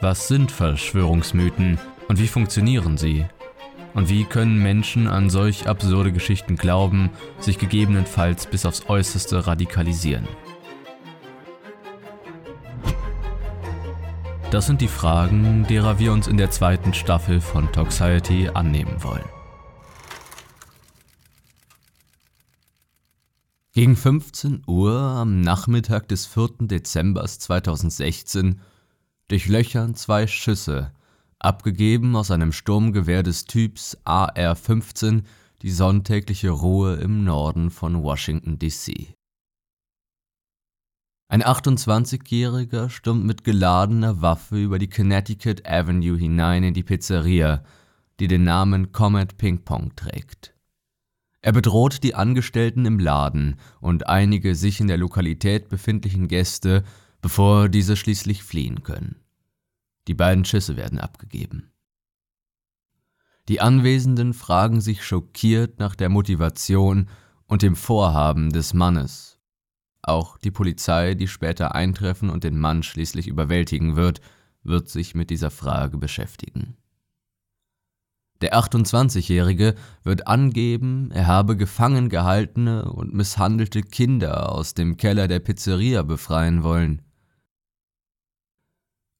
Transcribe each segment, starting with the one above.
Was sind Verschwörungsmythen und wie funktionieren sie? Und wie können Menschen an solch absurde Geschichten glauben, sich gegebenenfalls bis aufs äußerste radikalisieren? Das sind die Fragen, derer wir uns in der zweiten Staffel von Toxiety annehmen wollen. Gegen 15 Uhr am Nachmittag des 4. Dezember 2016 durchlöchern zwei Schüsse, abgegeben aus einem Sturmgewehr des Typs AR-15, die sonntägliche Ruhe im Norden von Washington, D.C. Ein 28-Jähriger stürmt mit geladener Waffe über die Connecticut Avenue hinein in die Pizzeria, die den Namen Comet Ping Pong trägt. Er bedroht die Angestellten im Laden und einige sich in der Lokalität befindlichen Gäste, bevor diese schließlich fliehen können. Die beiden Schüsse werden abgegeben. Die Anwesenden fragen sich schockiert nach der Motivation und dem Vorhaben des Mannes auch die Polizei, die später eintreffen und den Mann schließlich überwältigen wird, wird sich mit dieser Frage beschäftigen. Der 28-Jährige wird angeben, er habe gefangen gehaltene und misshandelte Kinder aus dem Keller der Pizzeria befreien wollen.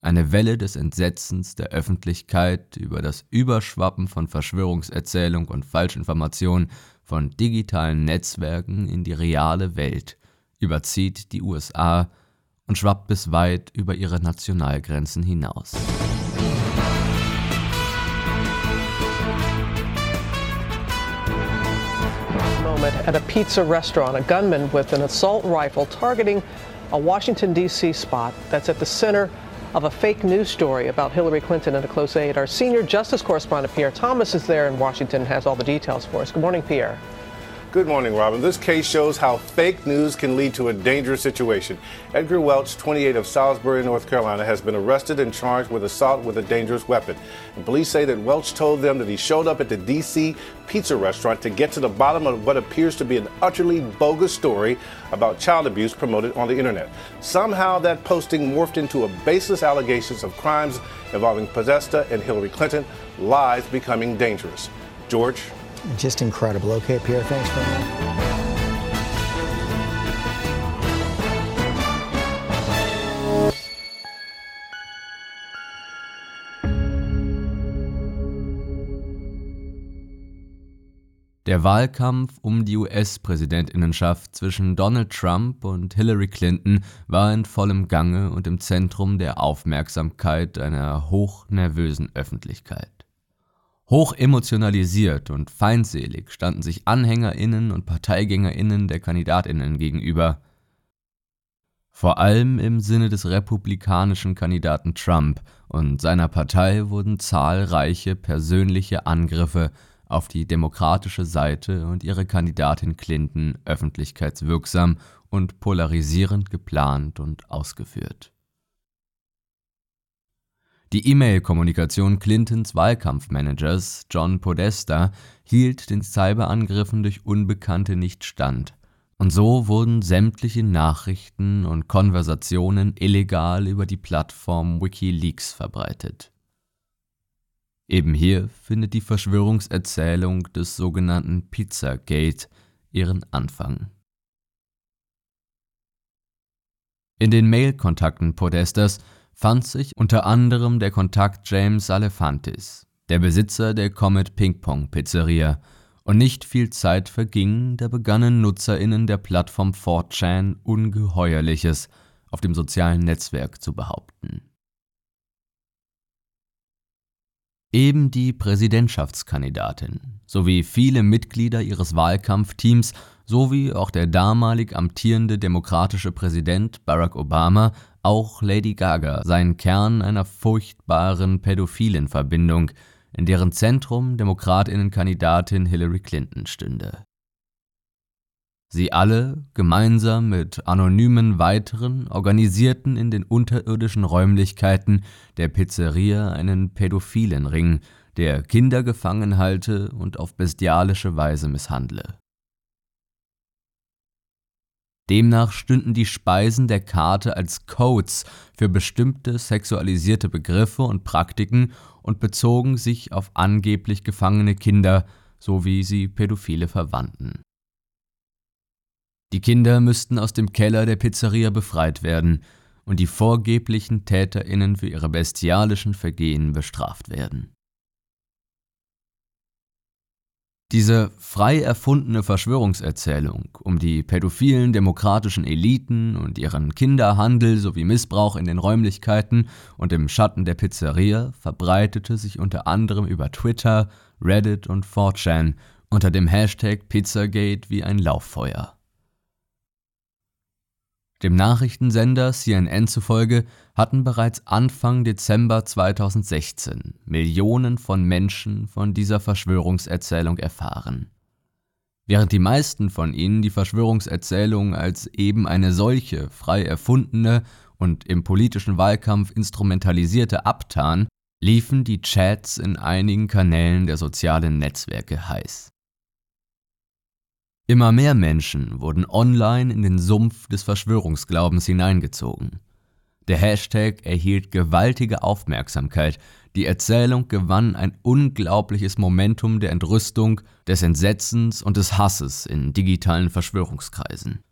Eine Welle des Entsetzens der Öffentlichkeit über das Überschwappen von Verschwörungserzählung und Falschinformation von digitalen Netzwerken in die reale Welt überzieht die USA und schwappt bis weit über ihre Nationalgrenzen hinaus. At a pizza restaurant, a gunman with an assault rifle targeting a Washington, D.C. spot that's at the center of a fake news story about Hillary Clinton and a close aide. Our senior justice correspondent, Pierre Thomas, is there in Washington and has all the details for us. Good morning, Pierre. Good morning, Robin. This case shows how fake news can lead to a dangerous situation. Edgar Welch, 28 of Salisbury, North Carolina, has been arrested and charged with assault with a dangerous weapon. And police say that Welch told them that he showed up at the D.C. pizza restaurant to get to the bottom of what appears to be an utterly bogus story about child abuse promoted on the internet. Somehow that posting morphed into a baseless allegations of crimes involving Podesta and Hillary Clinton, lies becoming dangerous. George? Just incredible. Okay, Pierre, thanks very much. Der Wahlkampf um die US-Präsidentinnenschaft zwischen Donald Trump und Hillary Clinton war in vollem Gange und im Zentrum der Aufmerksamkeit einer hochnervösen Öffentlichkeit. Hoch emotionalisiert und feindselig standen sich Anhängerinnen und Parteigängerinnen der Kandidatinnen gegenüber. Vor allem im Sinne des republikanischen Kandidaten Trump und seiner Partei wurden zahlreiche persönliche Angriffe auf die demokratische Seite und ihre Kandidatin Clinton öffentlichkeitswirksam und polarisierend geplant und ausgeführt. Die E-Mail-Kommunikation Clintons Wahlkampfmanagers John Podesta hielt den Cyberangriffen durch Unbekannte nicht stand, und so wurden sämtliche Nachrichten und Konversationen illegal über die Plattform WikiLeaks verbreitet. Eben hier findet die Verschwörungserzählung des sogenannten Pizzagate ihren Anfang. In den Mail-Kontakten Podestas fand sich unter anderem der Kontakt James Alefantis, der Besitzer der Comet Ping Pong Pizzeria, und nicht viel Zeit verging, da begannen NutzerInnen der Plattform 4chan Ungeheuerliches auf dem sozialen Netzwerk zu behaupten. Eben die Präsidentschaftskandidatin sowie viele Mitglieder ihres Wahlkampfteams sowie auch der damalig amtierende demokratische Präsident Barack Obama, auch Lady Gaga, seien Kern einer furchtbaren pädophilen Verbindung, in deren Zentrum Demokratinnenkandidatin Hillary Clinton stünde. Sie alle, gemeinsam mit anonymen weiteren, organisierten in den unterirdischen Räumlichkeiten der Pizzeria einen pädophilen Ring, der Kinder gefangen halte und auf bestialische Weise misshandle. Demnach stünden die Speisen der Karte als Codes für bestimmte sexualisierte Begriffe und Praktiken und bezogen sich auf angeblich gefangene Kinder sowie sie pädophile Verwandten. Die Kinder müssten aus dem Keller der Pizzeria befreit werden und die vorgeblichen Täterinnen für ihre bestialischen Vergehen bestraft werden. Diese frei erfundene Verschwörungserzählung um die pädophilen demokratischen Eliten und ihren Kinderhandel sowie Missbrauch in den Räumlichkeiten und im Schatten der Pizzeria verbreitete sich unter anderem über Twitter, Reddit und 4chan unter dem Hashtag Pizzagate wie ein Lauffeuer. Dem Nachrichtensender CNN zufolge hatten bereits Anfang Dezember 2016 Millionen von Menschen von dieser Verschwörungserzählung erfahren. Während die meisten von ihnen die Verschwörungserzählung als eben eine solche frei erfundene und im politischen Wahlkampf instrumentalisierte abtan, liefen die Chats in einigen Kanälen der sozialen Netzwerke heiß. Immer mehr Menschen wurden online in den Sumpf des Verschwörungsglaubens hineingezogen. Der Hashtag erhielt gewaltige Aufmerksamkeit, die Erzählung gewann ein unglaubliches Momentum der Entrüstung, des Entsetzens und des Hasses in digitalen Verschwörungskreisen.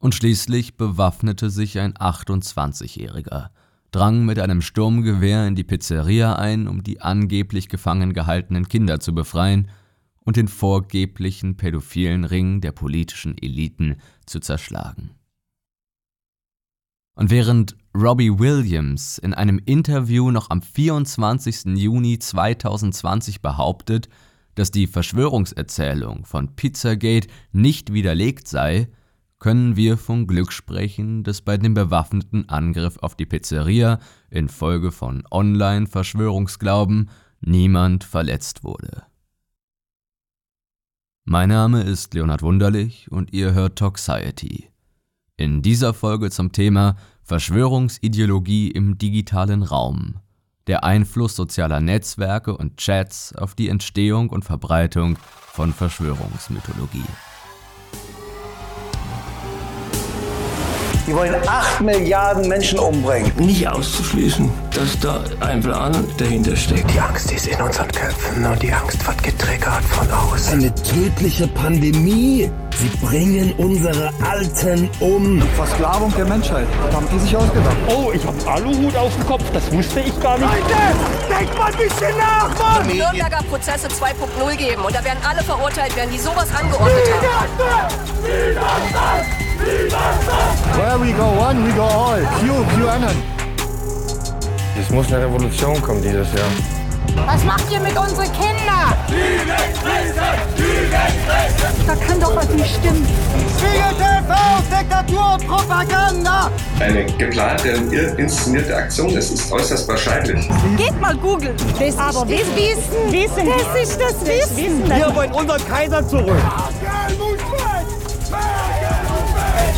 Und schließlich bewaffnete sich ein 28-Jähriger, drang mit einem Sturmgewehr in die Pizzeria ein, um die angeblich gefangen gehaltenen Kinder zu befreien und den vorgeblichen pädophilen Ring der politischen Eliten zu zerschlagen. Und während Robbie Williams in einem Interview noch am 24. Juni 2020 behauptet, dass die Verschwörungserzählung von Pizzagate nicht widerlegt sei, können wir von Glück sprechen, dass bei dem bewaffneten Angriff auf die Pizzeria infolge von Online-Verschwörungsglauben niemand verletzt wurde. Mein Name ist Leonhard Wunderlich und ihr hört Toxiety. In dieser Folge zum Thema Verschwörungsideologie im digitalen Raum, der Einfluss sozialer Netzwerke und Chats auf die Entstehung und Verbreitung von Verschwörungsmythologie. Die wollen 8 Milliarden Menschen umbringen. Nicht auszuschließen, dass da ein Plan dahinter steckt. Die Angst ist in unseren Köpfen und die Angst wird getriggert von außen. Eine tödliche Pandemie. Sie bringen unsere Alten um. Versklavung der Menschheit. Das haben die sich ausgedacht. Oh, ich hab Aluhut auf dem Kopf. Das wusste ich gar nicht. Leute, denkt mal ein bisschen nach, Mann! Nürnberger Prozesse 2.0 geben und da werden alle verurteilt werden, die sowas angeordnet haben. Widerstand! Where we go one, we go all. Q, QAnon. Es muss eine Revolution kommen dieses Jahr. Was macht ihr mit unseren Kindern? Da kann doch was nicht stimmen. Spiegel TV, Diktatur und Propaganda. Eine geplante, inszenierte Aktion, es ist äußerst wahrscheinlich. Geht mal googeln. Das Aber ist das Wissen. Wissen. Das ist das Wissen. Wir wollen unseren Kaiser zurück.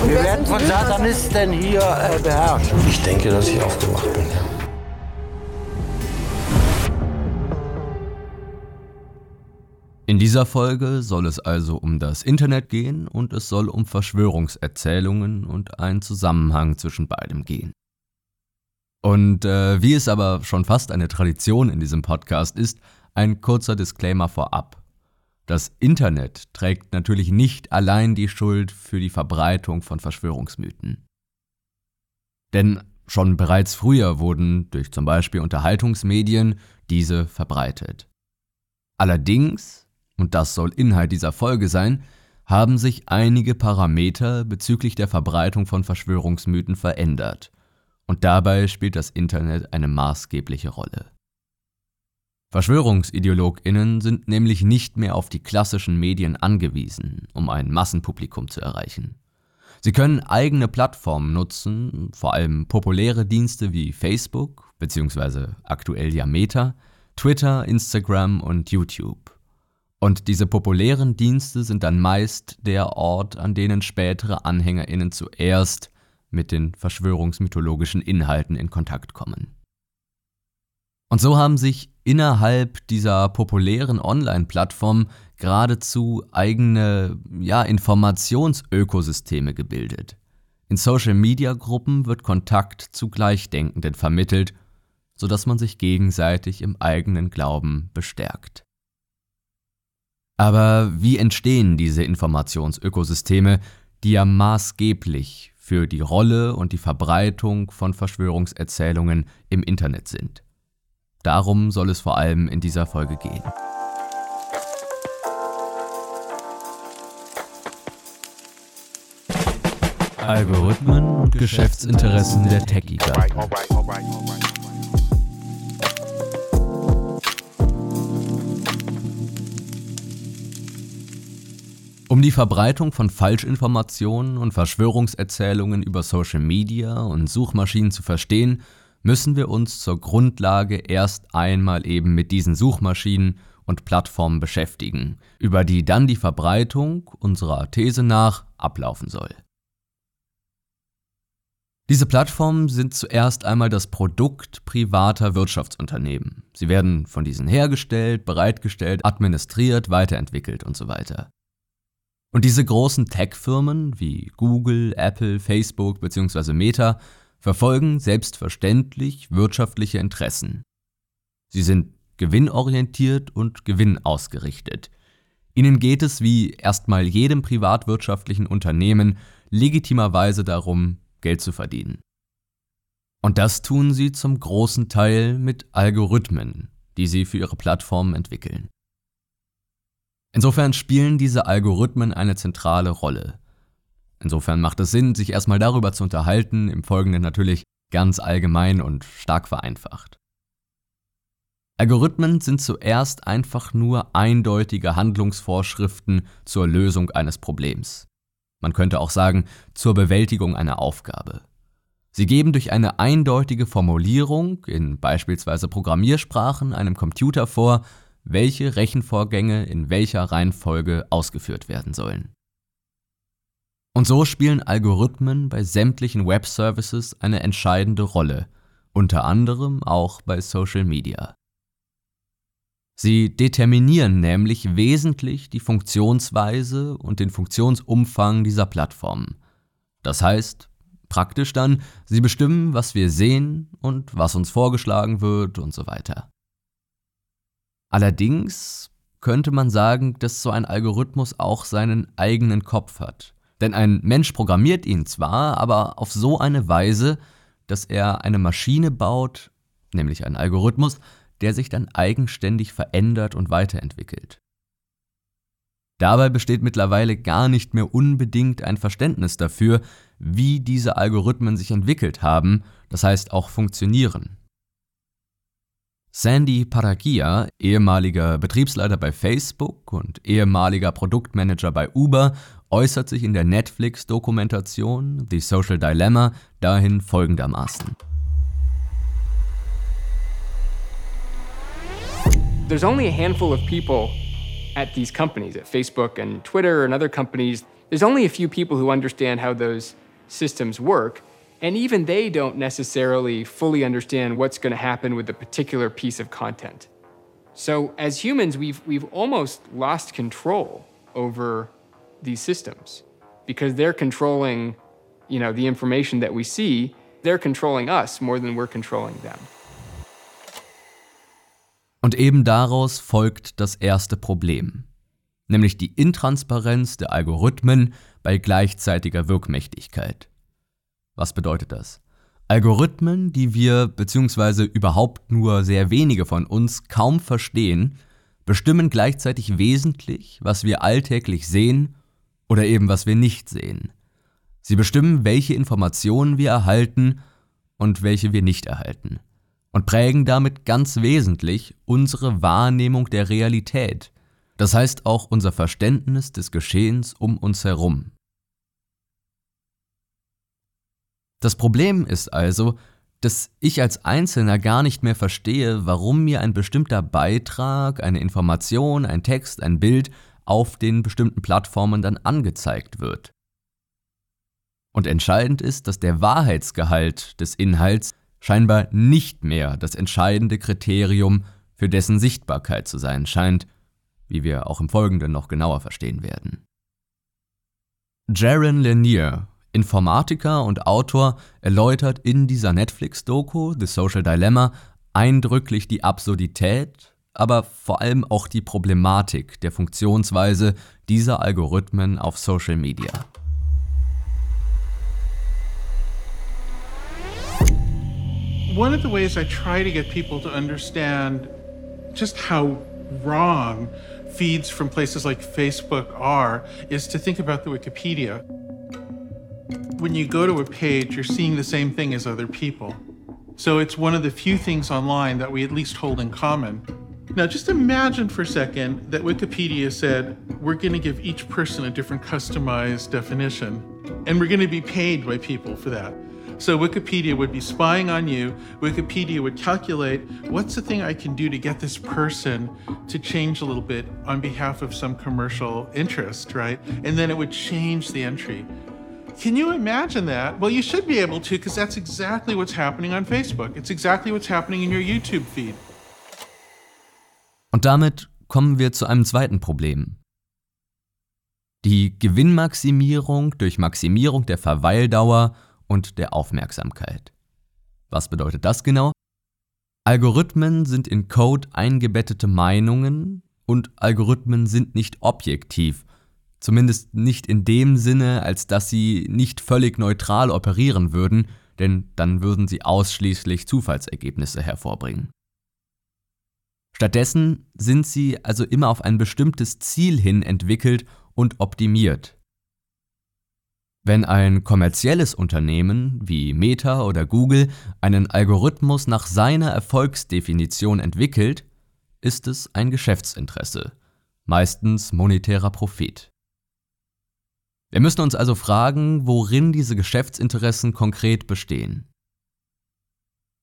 Wir werden von Satanisten hier äh, beherrscht. Ich denke, dass ich aufgewacht bin, ja. In dieser Folge soll es also um das Internet gehen und es soll um Verschwörungserzählungen und einen Zusammenhang zwischen beidem gehen. Und äh, wie es aber schon fast eine Tradition in diesem Podcast ist, ein kurzer Disclaimer vorab. Das Internet trägt natürlich nicht allein die Schuld für die Verbreitung von Verschwörungsmythen. Denn Schon bereits früher wurden durch zum Beispiel Unterhaltungsmedien diese verbreitet. Allerdings, und das soll Inhalt dieser Folge sein, haben sich einige Parameter bezüglich der Verbreitung von Verschwörungsmythen verändert, und dabei spielt das Internet eine maßgebliche Rolle. Verschwörungsideologinnen sind nämlich nicht mehr auf die klassischen Medien angewiesen, um ein Massenpublikum zu erreichen. Sie können eigene Plattformen nutzen, vor allem populäre Dienste wie Facebook bzw. aktuell ja Meta, Twitter, Instagram und YouTube. Und diese populären Dienste sind dann meist der Ort, an denen spätere Anhängerinnen zuerst mit den verschwörungsmythologischen Inhalten in Kontakt kommen. Und so haben sich innerhalb dieser populären Online-Plattform geradezu eigene ja, Informationsökosysteme gebildet. In Social-Media-Gruppen wird Kontakt zu Gleichdenkenden vermittelt, sodass man sich gegenseitig im eigenen Glauben bestärkt. Aber wie entstehen diese Informationsökosysteme, die ja maßgeblich für die Rolle und die Verbreitung von Verschwörungserzählungen im Internet sind? Darum soll es vor allem in dieser Folge gehen. Algorithmen und Geschäftsinteressen der Tech-Giganten. Um die Verbreitung von Falschinformationen und Verschwörungserzählungen über Social Media und Suchmaschinen zu verstehen, müssen wir uns zur Grundlage erst einmal eben mit diesen Suchmaschinen und Plattformen beschäftigen, über die dann die Verbreitung unserer These nach ablaufen soll. Diese Plattformen sind zuerst einmal das Produkt privater Wirtschaftsunternehmen. Sie werden von diesen hergestellt, bereitgestellt, administriert, weiterentwickelt und so weiter. Und diese großen Tech-Firmen wie Google, Apple, Facebook bzw. Meta verfolgen selbstverständlich wirtschaftliche Interessen. Sie sind gewinnorientiert und gewinnausgerichtet. Ihnen geht es wie erstmal jedem privatwirtschaftlichen Unternehmen legitimerweise darum, Geld zu verdienen. Und das tun sie zum großen Teil mit Algorithmen, die sie für ihre Plattformen entwickeln. Insofern spielen diese Algorithmen eine zentrale Rolle. Insofern macht es Sinn, sich erstmal darüber zu unterhalten, im Folgenden natürlich ganz allgemein und stark vereinfacht. Algorithmen sind zuerst einfach nur eindeutige Handlungsvorschriften zur Lösung eines Problems. Man könnte auch sagen, zur Bewältigung einer Aufgabe. Sie geben durch eine eindeutige Formulierung in beispielsweise Programmiersprachen einem Computer vor, welche Rechenvorgänge in welcher Reihenfolge ausgeführt werden sollen. Und so spielen Algorithmen bei sämtlichen Web-Services eine entscheidende Rolle, unter anderem auch bei Social Media. Sie determinieren nämlich wesentlich die Funktionsweise und den Funktionsumfang dieser Plattformen. Das heißt, praktisch dann, sie bestimmen, was wir sehen und was uns vorgeschlagen wird und so weiter. Allerdings könnte man sagen, dass so ein Algorithmus auch seinen eigenen Kopf hat. Denn ein Mensch programmiert ihn zwar, aber auf so eine Weise, dass er eine Maschine baut, nämlich einen Algorithmus, der sich dann eigenständig verändert und weiterentwickelt. Dabei besteht mittlerweile gar nicht mehr unbedingt ein Verständnis dafür, wie diese Algorithmen sich entwickelt haben, das heißt auch funktionieren. Sandy Paragia, ehemaliger Betriebsleiter bei Facebook und ehemaliger Produktmanager bei Uber, äußert sich in der Netflix-Dokumentation The Social Dilemma dahin folgendermaßen. There's only a handful of people at these companies, at Facebook and Twitter and other companies. There's only a few people who understand how those systems work. And even they don't necessarily fully understand what's going to happen with a particular piece of content. So, as humans, we've, we've almost lost control over these systems because they're controlling you know, the information that we see. They're controlling us more than we're controlling them. Und eben daraus folgt das erste Problem, nämlich die Intransparenz der Algorithmen bei gleichzeitiger Wirkmächtigkeit. Was bedeutet das? Algorithmen, die wir bzw. überhaupt nur sehr wenige von uns kaum verstehen, bestimmen gleichzeitig wesentlich, was wir alltäglich sehen oder eben was wir nicht sehen. Sie bestimmen, welche Informationen wir erhalten und welche wir nicht erhalten und prägen damit ganz wesentlich unsere Wahrnehmung der Realität, das heißt auch unser Verständnis des Geschehens um uns herum. Das Problem ist also, dass ich als Einzelner gar nicht mehr verstehe, warum mir ein bestimmter Beitrag, eine Information, ein Text, ein Bild auf den bestimmten Plattformen dann angezeigt wird. Und entscheidend ist, dass der Wahrheitsgehalt des Inhalts scheinbar nicht mehr das entscheidende Kriterium für dessen Sichtbarkeit zu sein scheint, wie wir auch im Folgenden noch genauer verstehen werden. Jaron Lanier Informatiker und Autor erläutert in dieser Netflix-Doku The Social Dilemma eindrücklich die Absurdität, aber vor allem auch die Problematik der Funktionsweise dieser Algorithmen auf Social Media. One of the ways I try to get people to understand just how wrong feeds from places like Facebook are is to think about the Wikipedia. When you go to a page, you're seeing the same thing as other people. So it's one of the few things online that we at least hold in common. Now, just imagine for a second that Wikipedia said, we're going to give each person a different customized definition, and we're going to be paid by people for that. So Wikipedia would be spying on you. Wikipedia would calculate what's the thing I can do to get this person to change a little bit on behalf of some commercial interest, right? And then it would change the entry. Can you imagine that? Well, you should be able to because that's exactly what's happening on Facebook. It's exactly what's happening in your YouTube feed. Und damit kommen wir zu einem zweiten Problem. Die Gewinnmaximierung durch Maximierung der Verweildauer und der Aufmerksamkeit. Was bedeutet das genau? Algorithmen sind in Code eingebettete Meinungen und Algorithmen sind nicht objektiv Zumindest nicht in dem Sinne, als dass sie nicht völlig neutral operieren würden, denn dann würden sie ausschließlich Zufallsergebnisse hervorbringen. Stattdessen sind sie also immer auf ein bestimmtes Ziel hin entwickelt und optimiert. Wenn ein kommerzielles Unternehmen wie Meta oder Google einen Algorithmus nach seiner Erfolgsdefinition entwickelt, ist es ein Geschäftsinteresse, meistens monetärer Profit. Wir müssen uns also fragen, worin diese Geschäftsinteressen konkret bestehen.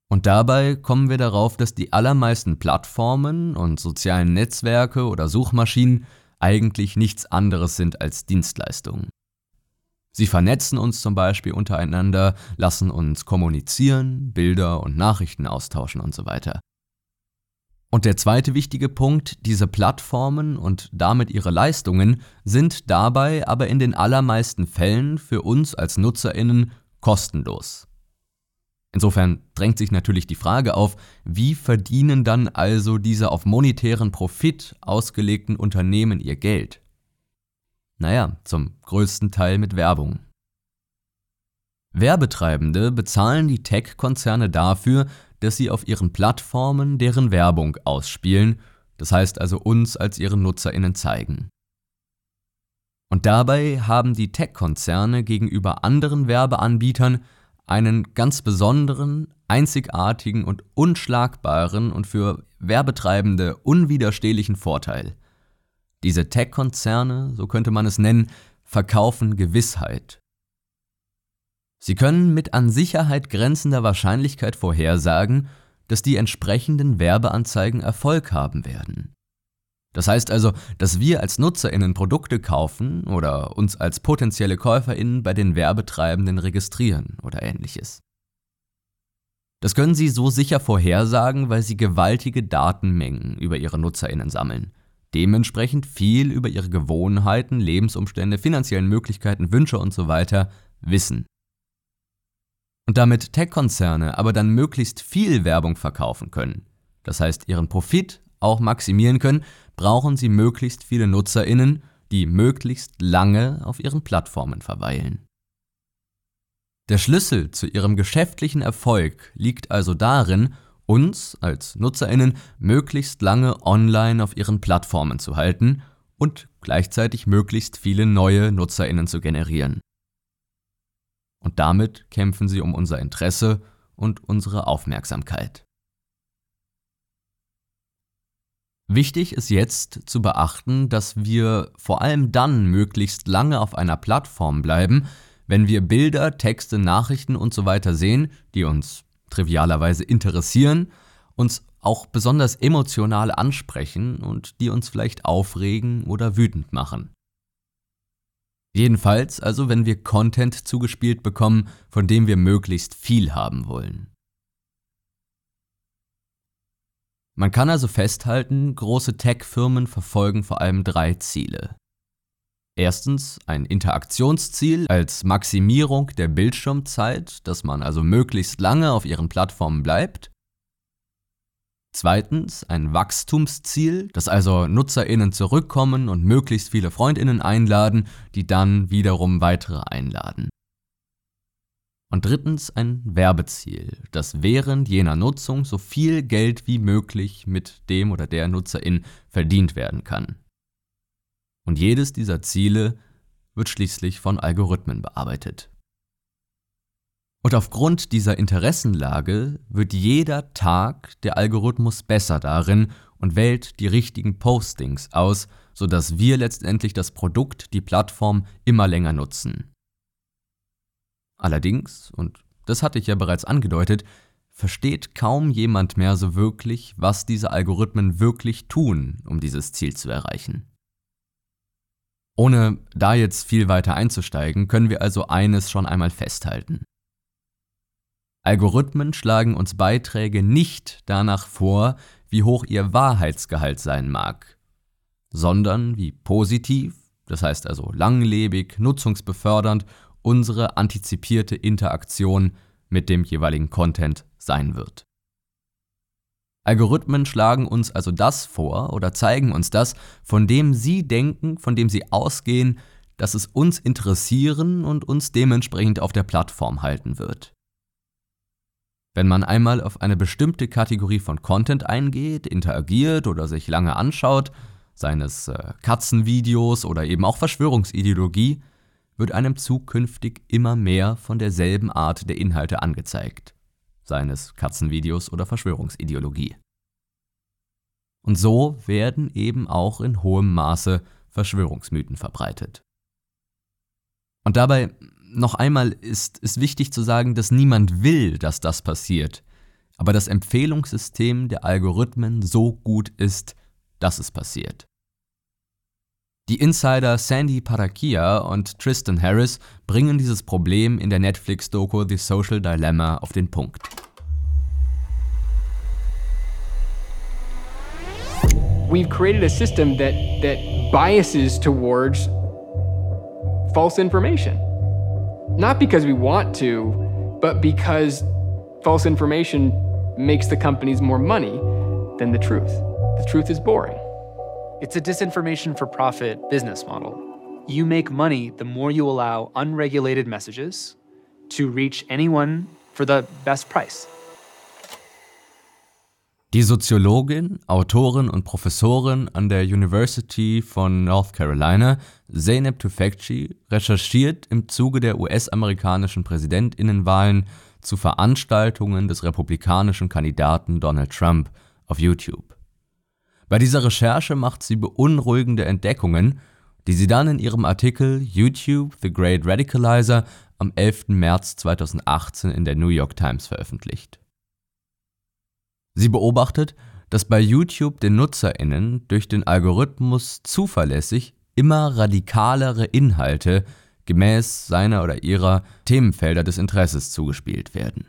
Und dabei kommen wir darauf, dass die allermeisten Plattformen und sozialen Netzwerke oder Suchmaschinen eigentlich nichts anderes sind als Dienstleistungen. Sie vernetzen uns zum Beispiel untereinander, lassen uns kommunizieren, Bilder und Nachrichten austauschen und so weiter. Und der zweite wichtige Punkt, diese Plattformen und damit ihre Leistungen sind dabei aber in den allermeisten Fällen für uns als Nutzerinnen kostenlos. Insofern drängt sich natürlich die Frage auf, wie verdienen dann also diese auf monetären Profit ausgelegten Unternehmen ihr Geld? Naja, zum größten Teil mit Werbung. Werbetreibende bezahlen die Tech-Konzerne dafür, dass sie auf ihren Plattformen deren Werbung ausspielen, das heißt also uns als ihre Nutzerinnen zeigen. Und dabei haben die Tech-Konzerne gegenüber anderen Werbeanbietern einen ganz besonderen, einzigartigen und unschlagbaren und für Werbetreibende unwiderstehlichen Vorteil. Diese Tech-Konzerne, so könnte man es nennen, verkaufen Gewissheit. Sie können mit an Sicherheit grenzender Wahrscheinlichkeit vorhersagen, dass die entsprechenden Werbeanzeigen Erfolg haben werden. Das heißt also, dass wir als Nutzerinnen Produkte kaufen oder uns als potenzielle Käuferinnen bei den Werbetreibenden registrieren oder ähnliches. Das können sie so sicher vorhersagen, weil sie gewaltige Datenmengen über ihre Nutzerinnen sammeln, dementsprechend viel über ihre Gewohnheiten, Lebensumstände, finanziellen Möglichkeiten, Wünsche usw. So wissen und damit Tech-Konzerne aber dann möglichst viel Werbung verkaufen können, das heißt ihren Profit auch maximieren können, brauchen sie möglichst viele Nutzerinnen, die möglichst lange auf ihren Plattformen verweilen. Der Schlüssel zu ihrem geschäftlichen Erfolg liegt also darin, uns als Nutzerinnen möglichst lange online auf ihren Plattformen zu halten und gleichzeitig möglichst viele neue Nutzerinnen zu generieren. Und damit kämpfen sie um unser Interesse und unsere Aufmerksamkeit. Wichtig ist jetzt zu beachten, dass wir vor allem dann möglichst lange auf einer Plattform bleiben, wenn wir Bilder, Texte, Nachrichten usw. So sehen, die uns trivialerweise interessieren, uns auch besonders emotional ansprechen und die uns vielleicht aufregen oder wütend machen. Jedenfalls also, wenn wir Content zugespielt bekommen, von dem wir möglichst viel haben wollen. Man kann also festhalten, große Tech-Firmen verfolgen vor allem drei Ziele. Erstens ein Interaktionsziel als Maximierung der Bildschirmzeit, dass man also möglichst lange auf ihren Plattformen bleibt. Zweitens ein Wachstumsziel, dass also Nutzerinnen zurückkommen und möglichst viele Freundinnen einladen, die dann wiederum weitere einladen. Und drittens ein Werbeziel, dass während jener Nutzung so viel Geld wie möglich mit dem oder der Nutzerin verdient werden kann. Und jedes dieser Ziele wird schließlich von Algorithmen bearbeitet. Und aufgrund dieser Interessenlage wird jeder Tag der Algorithmus besser darin und wählt die richtigen Postings aus, sodass wir letztendlich das Produkt, die Plattform immer länger nutzen. Allerdings, und das hatte ich ja bereits angedeutet, versteht kaum jemand mehr so wirklich, was diese Algorithmen wirklich tun, um dieses Ziel zu erreichen. Ohne da jetzt viel weiter einzusteigen, können wir also eines schon einmal festhalten. Algorithmen schlagen uns Beiträge nicht danach vor, wie hoch ihr Wahrheitsgehalt sein mag, sondern wie positiv, das heißt also langlebig, nutzungsbefördernd, unsere antizipierte Interaktion mit dem jeweiligen Content sein wird. Algorithmen schlagen uns also das vor oder zeigen uns das, von dem sie denken, von dem sie ausgehen, dass es uns interessieren und uns dementsprechend auf der Plattform halten wird. Wenn man einmal auf eine bestimmte Kategorie von Content eingeht, interagiert oder sich lange anschaut, seien es äh, Katzenvideos oder eben auch Verschwörungsideologie, wird einem zukünftig immer mehr von derselben Art der Inhalte angezeigt seines Katzenvideos oder Verschwörungsideologie. Und so werden eben auch in hohem Maße Verschwörungsmythen verbreitet. Und dabei noch einmal ist es wichtig zu sagen, dass niemand will, dass das passiert, aber das Empfehlungssystem der Algorithmen so gut ist, dass es passiert. Die Insider Sandy Parakia und Tristan Harris bringen dieses Problem in der Netflix-Doku The Social Dilemma auf den Punkt. We've created a system that, that biases towards false information. Not because we want to, but because false information makes the companies more money than the truth. The truth is boring. It's a disinformation for profit business model. You make money the more you allow unregulated messages to reach anyone for the best price. Die Soziologin, Autorin und Professorin an der University von North Carolina, Zeynep Tufekci, recherchiert im Zuge der US-amerikanischen Präsidentinnenwahlen zu Veranstaltungen des republikanischen Kandidaten Donald Trump auf YouTube. Bei dieser Recherche macht sie beunruhigende Entdeckungen, die sie dann in ihrem Artikel YouTube The Great Radicalizer am 11. März 2018 in der New York Times veröffentlicht. Sie beobachtet, dass bei YouTube den Nutzerinnen durch den Algorithmus zuverlässig immer radikalere Inhalte gemäß seiner oder ihrer Themenfelder des Interesses zugespielt werden.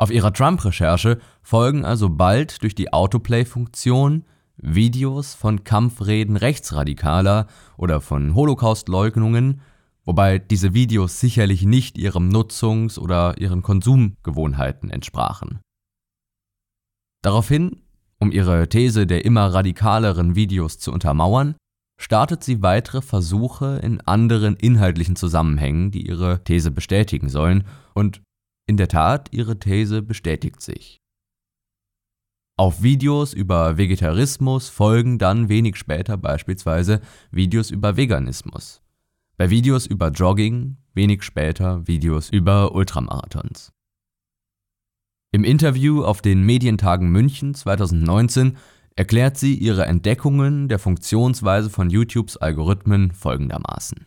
Auf ihrer Trump-Recherche folgen also bald durch die Autoplay-Funktion Videos von Kampfreden Rechtsradikaler oder von Holocaust-Leugnungen, wobei diese Videos sicherlich nicht ihrem Nutzungs- oder ihren Konsumgewohnheiten entsprachen. Daraufhin, um ihre These der immer radikaleren Videos zu untermauern, startet sie weitere Versuche in anderen inhaltlichen Zusammenhängen, die ihre These bestätigen sollen, und in der Tat, ihre These bestätigt sich. Auf Videos über Vegetarismus folgen dann wenig später beispielsweise Videos über Veganismus. Bei Videos über Jogging wenig später Videos über Ultramarathons. Im Interview auf den Medientagen München 2019 erklärt sie ihre Entdeckungen der Funktionsweise von YouTubes Algorithmen folgendermaßen.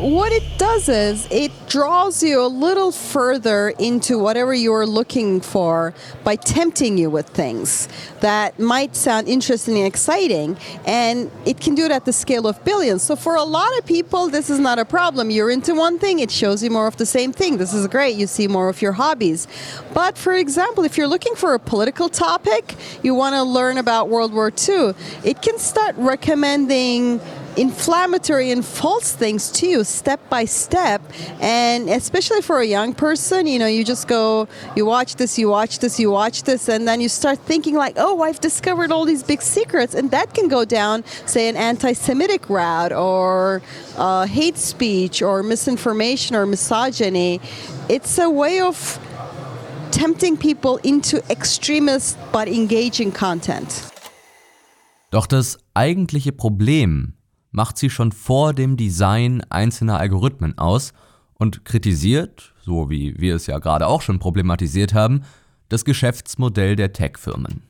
What it does is it draws you a little further into whatever you're looking for by tempting you with things that might sound interesting and exciting. And it can do it at the scale of billions. So for a lot of people, this is not a problem. You're into one thing, it shows you more of the same thing. This is great. You see more of your hobbies. But for example, if you're looking for a political topic, you want to learn about World War II, it can start recommending inflammatory and false things to you step by step. And especially for a young person you know you just go you watch this you watch this you watch this and then you start thinking like oh i've discovered all these big secrets. And that can go down say an anti-semitic route or uh, hate speech or misinformation or misogyny. It's a way of tempting people into extremist but engaging content. Doch das eigentliche Problem macht sie schon vor dem Design einzelner Algorithmen aus und kritisiert, so wie wir es ja gerade auch schon problematisiert haben, das Geschäftsmodell der Tech-Firmen.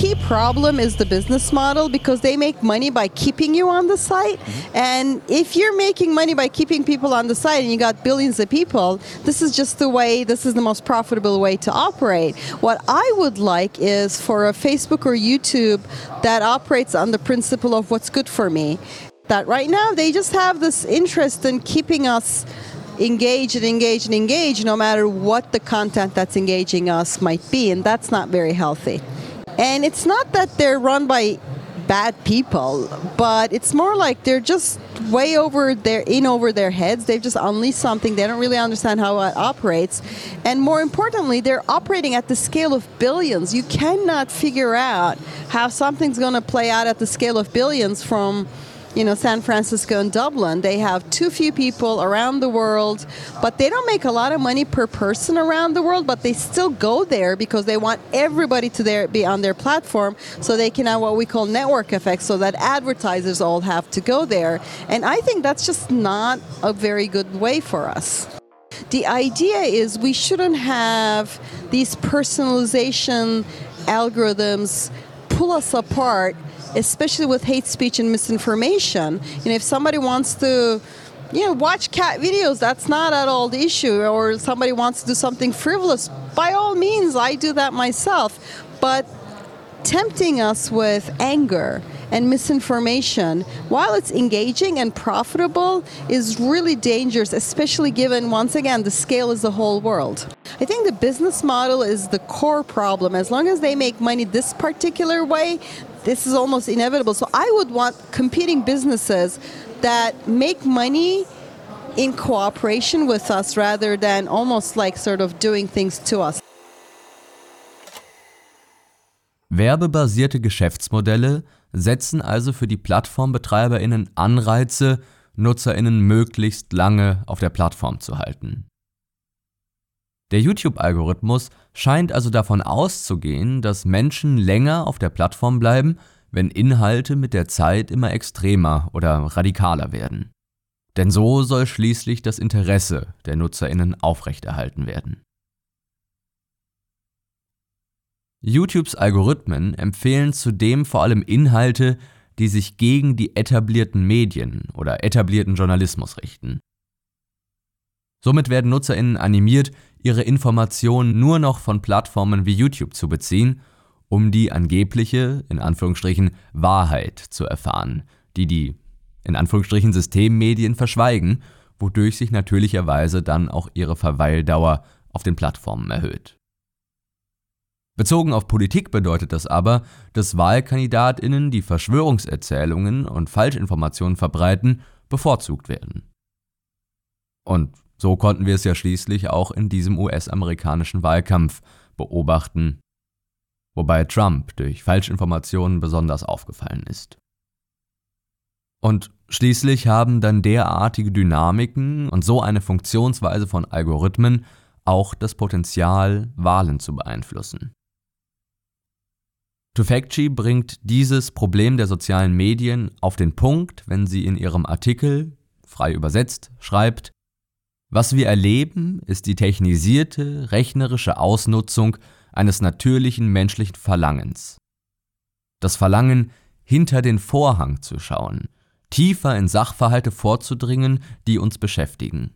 Key problem is the business model because they make money by keeping you on the site. And if you're making money by keeping people on the site and you got billions of people, this is just the way, this is the most profitable way to operate. What I would like is for a Facebook or YouTube that operates on the principle of what's good for me. That right now they just have this interest in keeping us engaged and engaged and engaged no matter what the content that's engaging us might be, and that's not very healthy. And it's not that they're run by bad people, but it's more like they're just way over their in over their heads. They've just unleashed something. They don't really understand how it operates. And more importantly, they're operating at the scale of billions. You cannot figure out how something's going to play out at the scale of billions from you know, San Francisco and Dublin. They have too few people around the world, but they don't make a lot of money per person around the world, but they still go there because they want everybody to there, be on their platform so they can have what we call network effects so that advertisers all have to go there. And I think that's just not a very good way for us. The idea is we shouldn't have these personalization algorithms pull us apart especially with hate speech and misinformation. You know, if somebody wants to you know, watch cat videos, that's not at all the issue. Or somebody wants to do something frivolous, by all means, I do that myself. But tempting us with anger and misinformation, while it's engaging and profitable, is really dangerous, especially given, once again, the scale is the whole world. I think the business model is the core problem. As long as they make money this particular way, this is almost inevitable. So I would want competing businesses that make money in cooperation with us rather than almost like sort of doing things to us. Werbebasierte Geschäftsmodelle setzen also für die Plattformbetreiberinnen Anreize, Nutzerinnen möglichst lange auf der Plattform zu halten. Der YouTube-Algorithmus scheint also davon auszugehen, dass Menschen länger auf der Plattform bleiben, wenn Inhalte mit der Zeit immer extremer oder radikaler werden. Denn so soll schließlich das Interesse der Nutzerinnen aufrechterhalten werden. YouTubes Algorithmen empfehlen zudem vor allem Inhalte, die sich gegen die etablierten Medien oder etablierten Journalismus richten. Somit werden Nutzerinnen animiert, ihre Informationen nur noch von Plattformen wie YouTube zu beziehen, um die angebliche, in Anführungsstrichen, Wahrheit zu erfahren, die die, in Anführungsstrichen, Systemmedien verschweigen, wodurch sich natürlicherweise dann auch ihre Verweildauer auf den Plattformen erhöht. Bezogen auf Politik bedeutet das aber, dass Wahlkandidatinnen, die Verschwörungserzählungen und Falschinformationen verbreiten, bevorzugt werden. Und so konnten wir es ja schließlich auch in diesem US-amerikanischen Wahlkampf beobachten, wobei Trump durch Falschinformationen besonders aufgefallen ist. Und schließlich haben dann derartige Dynamiken und so eine Funktionsweise von Algorithmen auch das Potenzial, Wahlen zu beeinflussen. Tufekci bringt dieses Problem der sozialen Medien auf den Punkt, wenn sie in ihrem Artikel, frei übersetzt, schreibt, was wir erleben, ist die technisierte, rechnerische Ausnutzung eines natürlichen menschlichen Verlangens. Das Verlangen, hinter den Vorhang zu schauen, tiefer in Sachverhalte vorzudringen, die uns beschäftigen.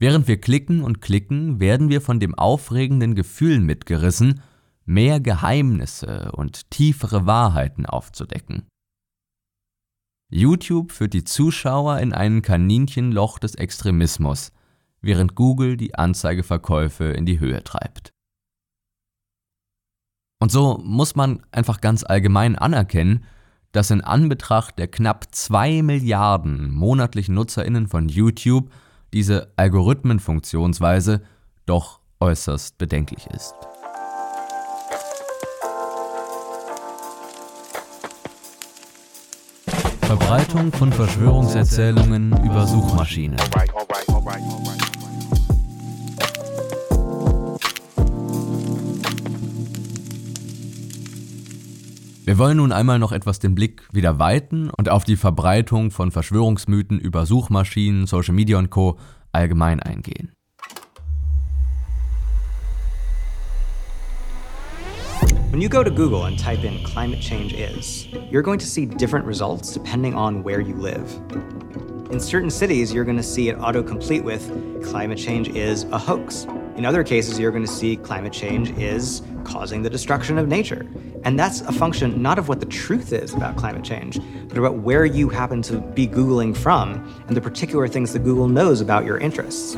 Während wir klicken und klicken, werden wir von dem aufregenden Gefühl mitgerissen, mehr Geheimnisse und tiefere Wahrheiten aufzudecken. YouTube führt die Zuschauer in ein Kaninchenloch des Extremismus, während Google die Anzeigeverkäufe in die Höhe treibt. Und so muss man einfach ganz allgemein anerkennen, dass in Anbetracht der knapp zwei Milliarden monatlichen Nutzerinnen von YouTube diese Algorithmenfunktionsweise doch äußerst bedenklich ist. Verbreitung von Verschwörungserzählungen über Suchmaschinen. Wir wollen nun einmal noch etwas den Blick wieder weiten und auf die Verbreitung von Verschwörungsmythen über Suchmaschinen, Social Media und Co. allgemein eingehen. When you go to Google and type in climate change is, you're going to see different results depending on where you live. In certain cities, you're going to see it autocomplete with climate change is a hoax. In other cases, you're going to see climate change is causing the destruction of nature. And that's a function not of what the truth is about climate change, but about where you happen to be Googling from and the particular things that Google knows about your interests.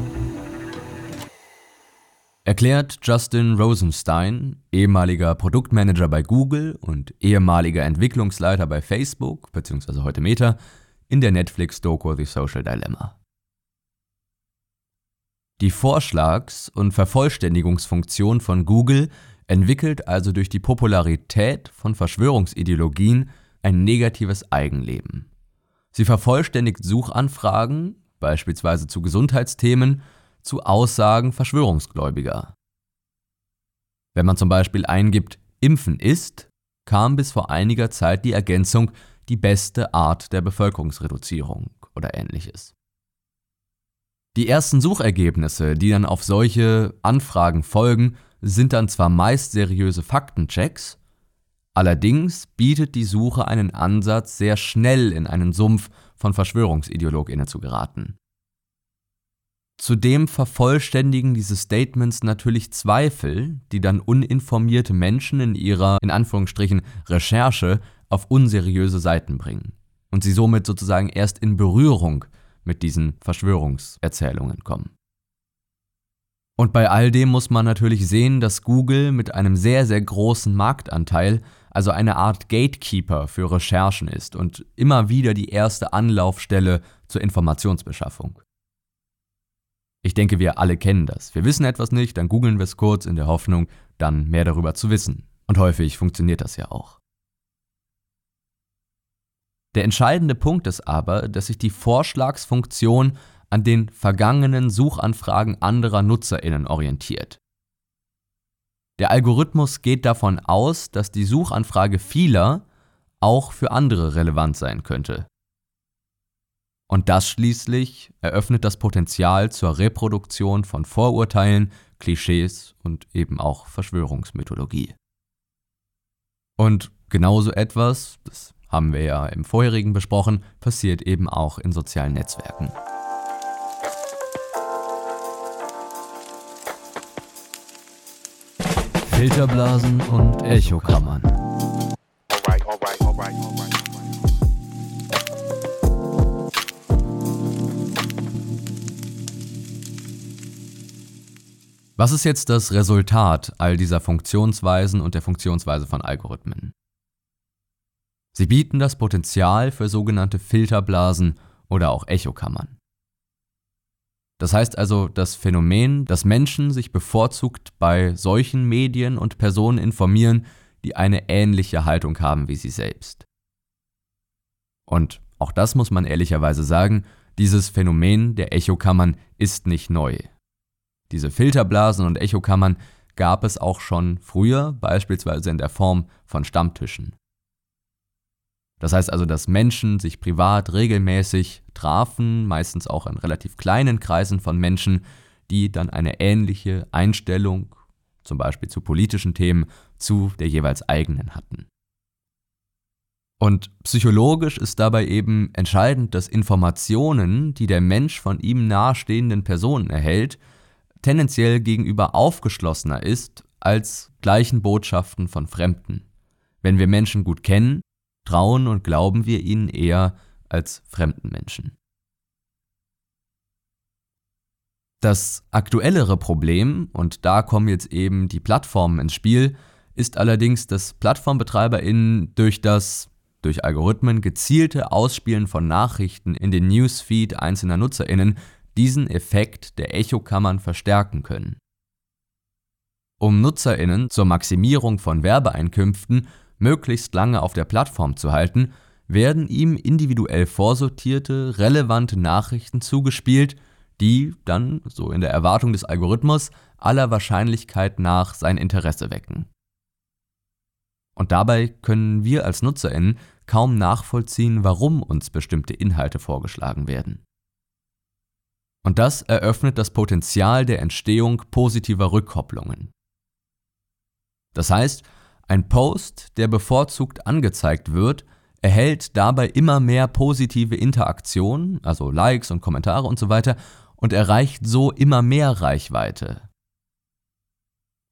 Erklärt Justin Rosenstein, ehemaliger Produktmanager bei Google und ehemaliger Entwicklungsleiter bei Facebook bzw. heute Meta, in der Netflix-Doku The Social Dilemma. Die Vorschlags- und Vervollständigungsfunktion von Google entwickelt also durch die Popularität von Verschwörungsideologien ein negatives Eigenleben. Sie vervollständigt Suchanfragen, beispielsweise zu Gesundheitsthemen, zu Aussagen Verschwörungsgläubiger. Wenn man zum Beispiel eingibt, Impfen ist, kam bis vor einiger Zeit die Ergänzung die beste Art der Bevölkerungsreduzierung oder ähnliches. Die ersten Suchergebnisse, die dann auf solche Anfragen folgen, sind dann zwar meist seriöse Faktenchecks, allerdings bietet die Suche einen Ansatz, sehr schnell in einen Sumpf von Verschwörungsideologinnen zu geraten. Zudem vervollständigen diese Statements natürlich Zweifel, die dann uninformierte Menschen in ihrer in Anführungsstrichen Recherche auf unseriöse Seiten bringen und sie somit sozusagen erst in Berührung mit diesen Verschwörungserzählungen kommen. Und bei all dem muss man natürlich sehen, dass Google mit einem sehr, sehr großen Marktanteil, also eine Art Gatekeeper für Recherchen ist und immer wieder die erste Anlaufstelle zur Informationsbeschaffung. Ich denke, wir alle kennen das. Wir wissen etwas nicht, dann googeln wir es kurz in der Hoffnung, dann mehr darüber zu wissen. Und häufig funktioniert das ja auch. Der entscheidende Punkt ist aber, dass sich die Vorschlagsfunktion an den vergangenen Suchanfragen anderer Nutzerinnen orientiert. Der Algorithmus geht davon aus, dass die Suchanfrage vieler auch für andere relevant sein könnte. Und das schließlich eröffnet das Potenzial zur Reproduktion von Vorurteilen, Klischees und eben auch Verschwörungsmythologie. Und genauso etwas, das haben wir ja im vorherigen besprochen, passiert eben auch in sozialen Netzwerken. Filterblasen und Echokammern. Was ist jetzt das Resultat all dieser Funktionsweisen und der Funktionsweise von Algorithmen? Sie bieten das Potenzial für sogenannte Filterblasen oder auch Echokammern. Das heißt also das Phänomen, dass Menschen sich bevorzugt bei solchen Medien und Personen informieren, die eine ähnliche Haltung haben wie sie selbst. Und auch das muss man ehrlicherweise sagen, dieses Phänomen der Echokammern ist nicht neu. Diese Filterblasen und Echokammern gab es auch schon früher, beispielsweise in der Form von Stammtischen. Das heißt also, dass Menschen sich privat regelmäßig trafen, meistens auch in relativ kleinen Kreisen von Menschen, die dann eine ähnliche Einstellung, zum Beispiel zu politischen Themen, zu der jeweils eigenen hatten. Und psychologisch ist dabei eben entscheidend, dass Informationen, die der Mensch von ihm nahestehenden Personen erhält, tendenziell gegenüber aufgeschlossener ist als gleichen Botschaften von Fremden. Wenn wir Menschen gut kennen, trauen und glauben wir ihnen eher als fremden Menschen. Das aktuellere Problem, und da kommen jetzt eben die Plattformen ins Spiel, ist allerdings, dass PlattformbetreiberInnen durch das durch Algorithmen gezielte Ausspielen von Nachrichten in den Newsfeed einzelner NutzerInnen diesen Effekt der Echokammern verstärken können. Um NutzerInnen zur Maximierung von Werbeeinkünften möglichst lange auf der Plattform zu halten, werden ihm individuell vorsortierte, relevante Nachrichten zugespielt, die dann, so in der Erwartung des Algorithmus, aller Wahrscheinlichkeit nach sein Interesse wecken. Und dabei können wir als Nutzerinnen kaum nachvollziehen, warum uns bestimmte Inhalte vorgeschlagen werden. Und das eröffnet das Potenzial der Entstehung positiver Rückkopplungen. Das heißt, ein Post, der bevorzugt angezeigt wird, erhält dabei immer mehr positive Interaktion, also Likes und Kommentare und so weiter, und erreicht so immer mehr Reichweite.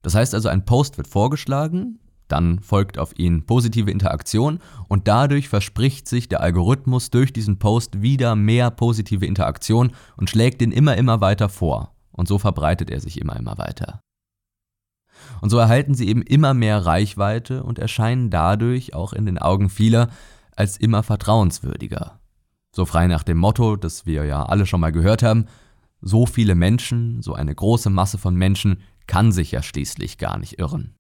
Das heißt also, ein Post wird vorgeschlagen, dann folgt auf ihn positive Interaktion und dadurch verspricht sich der Algorithmus durch diesen Post wieder mehr positive Interaktion und schlägt ihn immer, immer weiter vor. Und so verbreitet er sich immer, immer weiter. Und so erhalten sie eben immer mehr Reichweite und erscheinen dadurch auch in den Augen vieler als immer vertrauenswürdiger. So frei nach dem Motto, das wir ja alle schon mal gehört haben, so viele Menschen, so eine große Masse von Menschen kann sich ja schließlich gar nicht irren.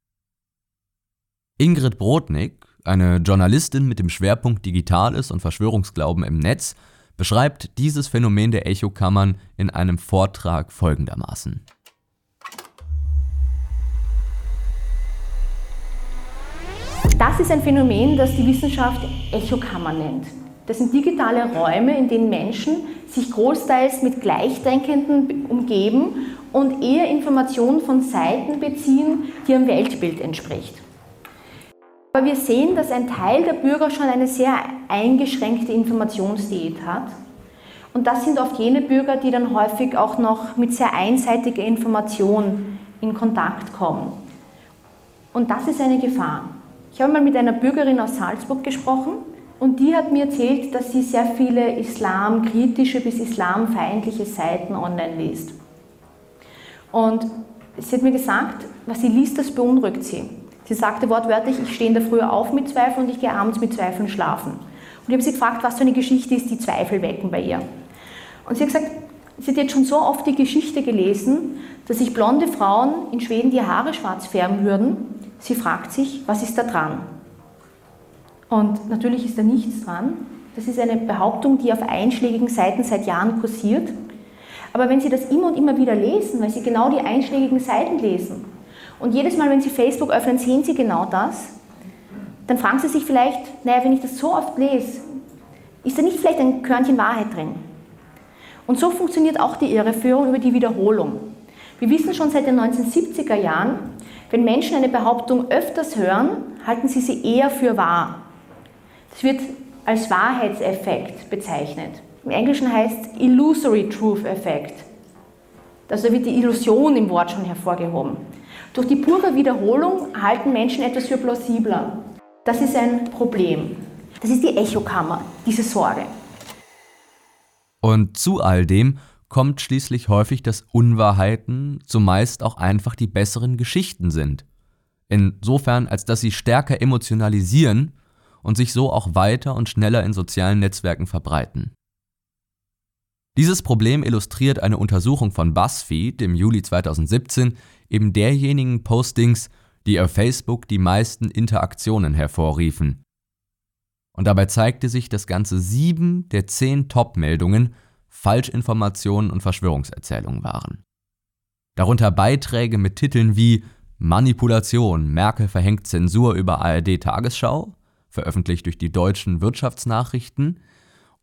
Ingrid Brodnik, eine Journalistin mit dem Schwerpunkt Digitales und Verschwörungsglauben im Netz, beschreibt dieses Phänomen der Echokammern in einem Vortrag folgendermaßen. Das ist ein Phänomen, das die Wissenschaft Echokammer nennt. Das sind digitale Räume, in denen Menschen sich großteils mit Gleichdenkenden umgeben und eher Informationen von Seiten beziehen, die ihrem Weltbild entspricht. Aber wir sehen, dass ein Teil der Bürger schon eine sehr eingeschränkte Informationsdiät hat. Und das sind oft jene Bürger, die dann häufig auch noch mit sehr einseitiger Information in Kontakt kommen. Und das ist eine Gefahr. Ich habe mal mit einer Bürgerin aus Salzburg gesprochen und die hat mir erzählt, dass sie sehr viele islamkritische bis islamfeindliche Seiten online liest. Und sie hat mir gesagt, was sie liest, das beunruhigt sie. Sie sagte wortwörtlich, ich stehe in der Früh auf mit Zweifeln und ich gehe abends mit Zweifeln schlafen. Und ich habe sie gefragt, was für eine Geschichte ist, die Zweifel wecken bei ihr. Und sie hat gesagt, sie hat jetzt schon so oft die Geschichte gelesen, dass sich blonde Frauen in Schweden die Haare schwarz färben würden. Sie fragt sich, was ist da dran? Und natürlich ist da nichts dran. Das ist eine Behauptung, die auf einschlägigen Seiten seit Jahren kursiert. Aber wenn Sie das immer und immer wieder lesen, weil Sie genau die einschlägigen Seiten lesen, und jedes Mal, wenn Sie Facebook öffnen, sehen Sie genau das. Dann fragen Sie sich vielleicht, naja, wenn ich das so oft lese, ist da nicht vielleicht ein Körnchen Wahrheit drin? Und so funktioniert auch die Irreführung über die Wiederholung. Wir wissen schon seit den 1970er Jahren, wenn Menschen eine Behauptung öfters hören, halten sie sie eher für wahr. Das wird als Wahrheitseffekt bezeichnet. Im Englischen heißt Illusory Truth Effect. Also wird die Illusion im Wort schon hervorgehoben. Durch die pure Wiederholung halten Menschen etwas für plausibler. Das ist ein Problem. Das ist die Echokammer, diese Sorge. Und zu all dem kommt schließlich häufig, dass Unwahrheiten zumeist auch einfach die besseren Geschichten sind. Insofern, als dass sie stärker emotionalisieren und sich so auch weiter und schneller in sozialen Netzwerken verbreiten. Dieses Problem illustriert eine Untersuchung von BuzzFeed im Juli 2017 eben derjenigen Postings, die auf Facebook die meisten Interaktionen hervorriefen. Und dabei zeigte sich, dass ganze sieben der zehn Top-Meldungen Falschinformationen und Verschwörungserzählungen waren. Darunter Beiträge mit Titeln wie Manipulation, Merkel verhängt Zensur über ARD Tagesschau, veröffentlicht durch die deutschen Wirtschaftsnachrichten,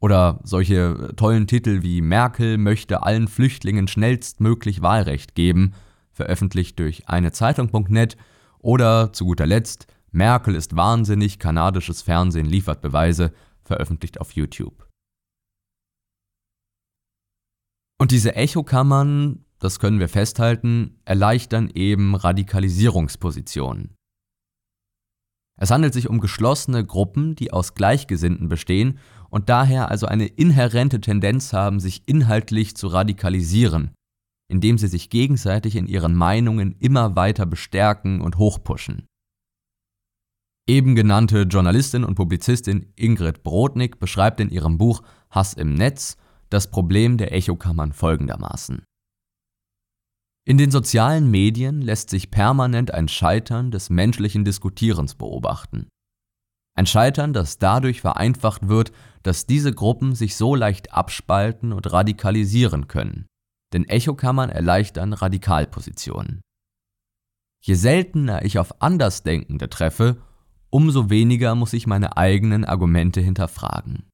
oder solche tollen Titel wie Merkel möchte allen Flüchtlingen schnellstmöglich Wahlrecht geben, veröffentlicht durch eine Zeitung.net, oder zu guter Letzt Merkel ist wahnsinnig, kanadisches Fernsehen liefert Beweise, veröffentlicht auf YouTube. Und diese Echokammern, das können wir festhalten, erleichtern eben Radikalisierungspositionen. Es handelt sich um geschlossene Gruppen, die aus Gleichgesinnten bestehen und daher also eine inhärente Tendenz haben, sich inhaltlich zu radikalisieren, indem sie sich gegenseitig in ihren Meinungen immer weiter bestärken und hochpushen. Eben genannte Journalistin und Publizistin Ingrid Brodnik beschreibt in ihrem Buch Hass im Netz das Problem der Echokammern folgendermaßen. In den sozialen Medien lässt sich permanent ein Scheitern des menschlichen Diskutierens beobachten. Ein Scheitern, das dadurch vereinfacht wird, dass diese Gruppen sich so leicht abspalten und radikalisieren können, denn Echokammern erleichtern Radikalpositionen. Je seltener ich auf Andersdenkende treffe, umso weniger muss ich meine eigenen Argumente hinterfragen.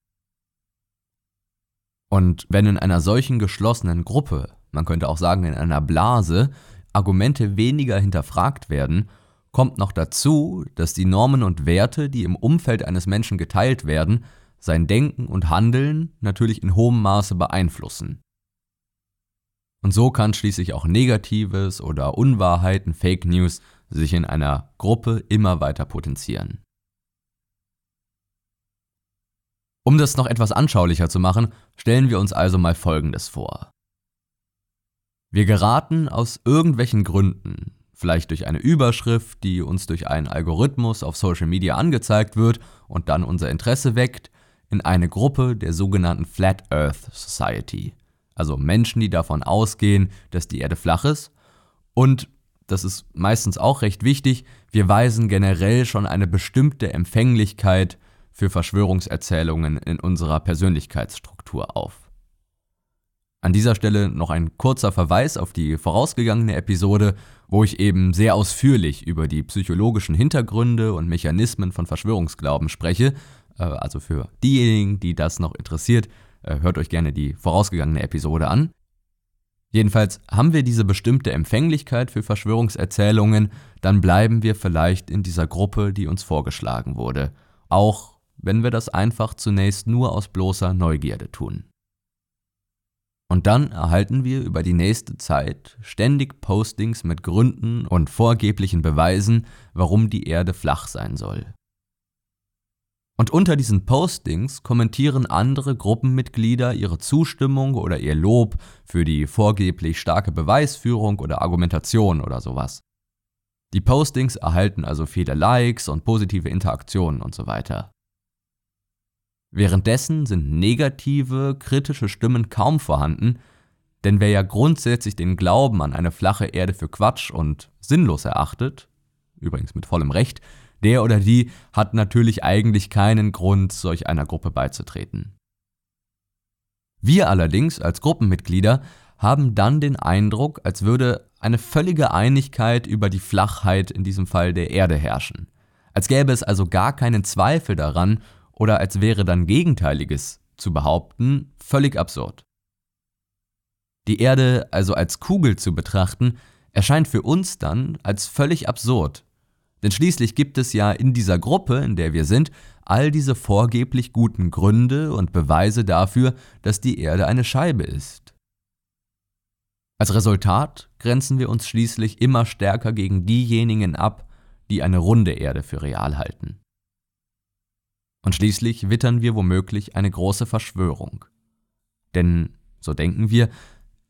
Und wenn in einer solchen geschlossenen Gruppe man könnte auch sagen in einer Blase, Argumente weniger hinterfragt werden, kommt noch dazu, dass die Normen und Werte, die im Umfeld eines Menschen geteilt werden, sein Denken und Handeln natürlich in hohem Maße beeinflussen. Und so kann schließlich auch Negatives oder Unwahrheiten, Fake News sich in einer Gruppe immer weiter potenzieren. Um das noch etwas anschaulicher zu machen, stellen wir uns also mal Folgendes vor. Wir geraten aus irgendwelchen Gründen, vielleicht durch eine Überschrift, die uns durch einen Algorithmus auf Social Media angezeigt wird und dann unser Interesse weckt, in eine Gruppe der sogenannten Flat Earth Society, also Menschen, die davon ausgehen, dass die Erde flach ist. Und das ist meistens auch recht wichtig, wir weisen generell schon eine bestimmte Empfänglichkeit für Verschwörungserzählungen in unserer Persönlichkeitsstruktur auf. An dieser Stelle noch ein kurzer Verweis auf die vorausgegangene Episode, wo ich eben sehr ausführlich über die psychologischen Hintergründe und Mechanismen von Verschwörungsglauben spreche. Äh, also für diejenigen, die das noch interessiert, äh, hört euch gerne die vorausgegangene Episode an. Jedenfalls haben wir diese bestimmte Empfänglichkeit für Verschwörungserzählungen, dann bleiben wir vielleicht in dieser Gruppe, die uns vorgeschlagen wurde, auch wenn wir das einfach zunächst nur aus bloßer Neugierde tun. Und dann erhalten wir über die nächste Zeit ständig Postings mit Gründen und vorgeblichen Beweisen, warum die Erde flach sein soll. Und unter diesen Postings kommentieren andere Gruppenmitglieder ihre Zustimmung oder ihr Lob für die vorgeblich starke Beweisführung oder Argumentation oder sowas. Die Postings erhalten also viele Likes und positive Interaktionen und so weiter. Währenddessen sind negative, kritische Stimmen kaum vorhanden, denn wer ja grundsätzlich den Glauben an eine flache Erde für Quatsch und sinnlos erachtet, übrigens mit vollem Recht, der oder die hat natürlich eigentlich keinen Grund, solch einer Gruppe beizutreten. Wir allerdings als Gruppenmitglieder haben dann den Eindruck, als würde eine völlige Einigkeit über die Flachheit in diesem Fall der Erde herrschen. Als gäbe es also gar keinen Zweifel daran, oder als wäre dann Gegenteiliges zu behaupten, völlig absurd. Die Erde also als Kugel zu betrachten, erscheint für uns dann als völlig absurd. Denn schließlich gibt es ja in dieser Gruppe, in der wir sind, all diese vorgeblich guten Gründe und Beweise dafür, dass die Erde eine Scheibe ist. Als Resultat grenzen wir uns schließlich immer stärker gegen diejenigen ab, die eine runde Erde für real halten. Und schließlich wittern wir womöglich eine große Verschwörung. Denn, so denken wir,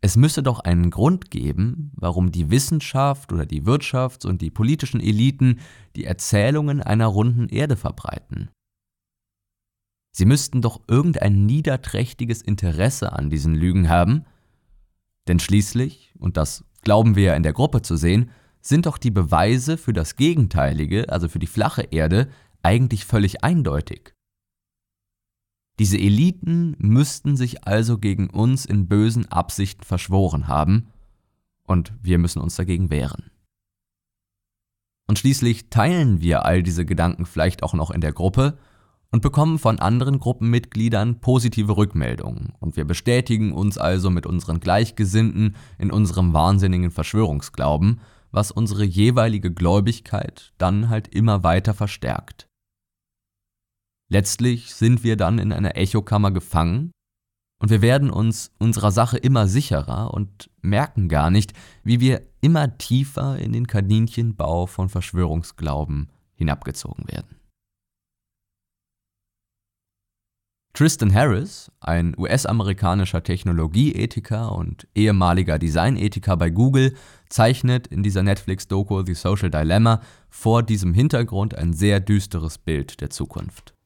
es müsse doch einen Grund geben, warum die Wissenschaft oder die Wirtschafts- und die politischen Eliten die Erzählungen einer runden Erde verbreiten. Sie müssten doch irgendein niederträchtiges Interesse an diesen Lügen haben, denn schließlich, und das glauben wir ja in der Gruppe zu sehen, sind doch die Beweise für das Gegenteilige, also für die flache Erde, eigentlich völlig eindeutig. Diese Eliten müssten sich also gegen uns in bösen Absichten verschworen haben, und wir müssen uns dagegen wehren. Und schließlich teilen wir all diese Gedanken vielleicht auch noch in der Gruppe und bekommen von anderen Gruppenmitgliedern positive Rückmeldungen, und wir bestätigen uns also mit unseren Gleichgesinnten in unserem wahnsinnigen Verschwörungsglauben, was unsere jeweilige Gläubigkeit dann halt immer weiter verstärkt. Letztlich sind wir dann in einer Echokammer gefangen und wir werden uns unserer Sache immer sicherer und merken gar nicht, wie wir immer tiefer in den Kaninchenbau von Verschwörungsglauben hinabgezogen werden. Tristan Harris, ein US-amerikanischer Technologieethiker und ehemaliger Designethiker bei Google, zeichnet in dieser Netflix-Doku The Social Dilemma vor diesem Hintergrund ein sehr düsteres Bild der Zukunft.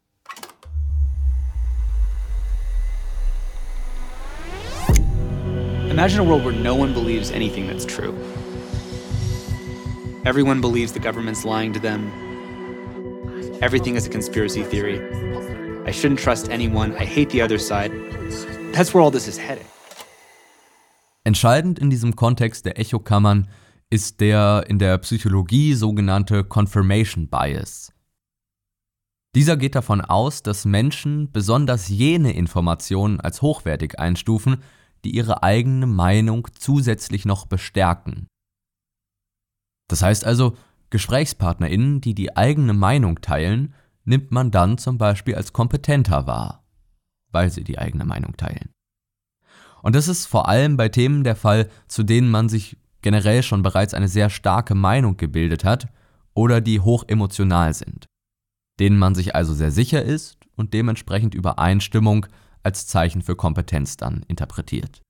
Imagine a world where no one believes anything that's true. Everyone believes the government's lying to them. Everything is a conspiracy theory. I shouldn't trust anyone. I hate the other side. That's where all this is heading. Entscheidend in diesem Kontext der Echokammern ist der in der Psychologie sogenannte Confirmation Bias. Dieser geht davon aus, dass Menschen besonders jene Informationen als hochwertig einstufen, die ihre eigene Meinung zusätzlich noch bestärken. Das heißt also, GesprächspartnerInnen, die die eigene Meinung teilen, nimmt man dann zum Beispiel als kompetenter wahr, weil sie die eigene Meinung teilen. Und das ist vor allem bei Themen der Fall, zu denen man sich generell schon bereits eine sehr starke Meinung gebildet hat oder die hoch emotional sind, denen man sich also sehr sicher ist und dementsprechend Übereinstimmung als Zeichen für Kompetenz dann interpretiert.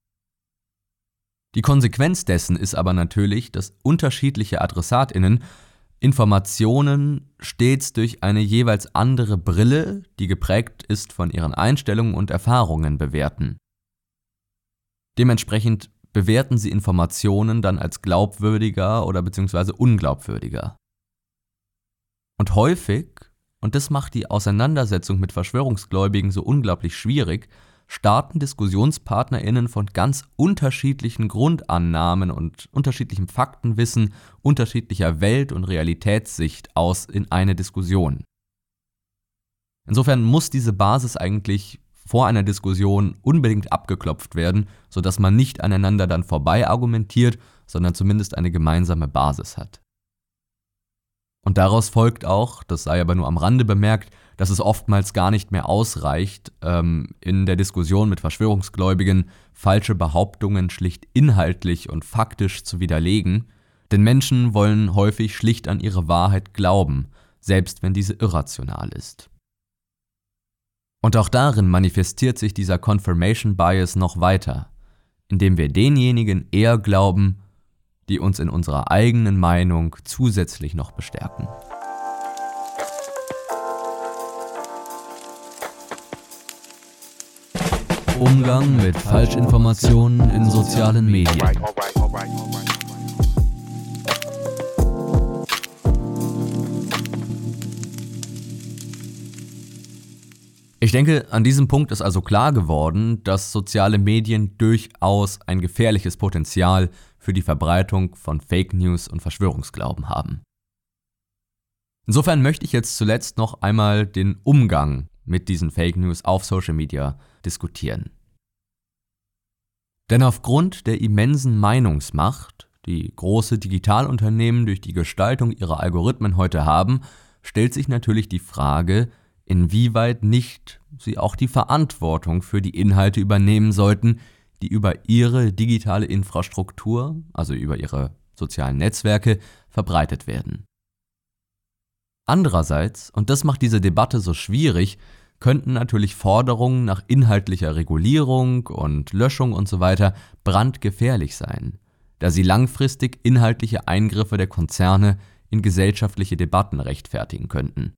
Die Konsequenz dessen ist aber natürlich, dass unterschiedliche Adressatinnen Informationen stets durch eine jeweils andere Brille, die geprägt ist von ihren Einstellungen und Erfahrungen, bewerten. Dementsprechend bewerten sie Informationen dann als glaubwürdiger oder beziehungsweise unglaubwürdiger. Und häufig, und das macht die Auseinandersetzung mit Verschwörungsgläubigen so unglaublich schwierig, starten DiskussionspartnerInnen von ganz unterschiedlichen Grundannahmen und unterschiedlichem Faktenwissen, unterschiedlicher Welt- und Realitätssicht aus in eine Diskussion. Insofern muss diese Basis eigentlich vor einer Diskussion unbedingt abgeklopft werden, sodass man nicht aneinander dann vorbei argumentiert, sondern zumindest eine gemeinsame Basis hat. Und daraus folgt auch, das sei aber nur am Rande bemerkt, dass es oftmals gar nicht mehr ausreicht, ähm, in der Diskussion mit Verschwörungsgläubigen falsche Behauptungen schlicht inhaltlich und faktisch zu widerlegen, denn Menschen wollen häufig schlicht an ihre Wahrheit glauben, selbst wenn diese irrational ist. Und auch darin manifestiert sich dieser Confirmation Bias noch weiter, indem wir denjenigen eher glauben, die uns in unserer eigenen Meinung zusätzlich noch bestärken. Umgang mit Falschinformationen in sozialen Medien. Ich denke, an diesem Punkt ist also klar geworden, dass soziale Medien durchaus ein gefährliches Potenzial für die Verbreitung von Fake News und Verschwörungsglauben haben. Insofern möchte ich jetzt zuletzt noch einmal den Umgang mit diesen Fake News auf Social Media diskutieren. Denn aufgrund der immensen Meinungsmacht, die große Digitalunternehmen durch die Gestaltung ihrer Algorithmen heute haben, stellt sich natürlich die Frage, inwieweit nicht sie auch die Verantwortung für die Inhalte übernehmen sollten, die über ihre digitale Infrastruktur, also über ihre sozialen Netzwerke, verbreitet werden. Andererseits, und das macht diese Debatte so schwierig, könnten natürlich Forderungen nach inhaltlicher Regulierung und Löschung usw. So brandgefährlich sein, da sie langfristig inhaltliche Eingriffe der Konzerne in gesellschaftliche Debatten rechtfertigen könnten.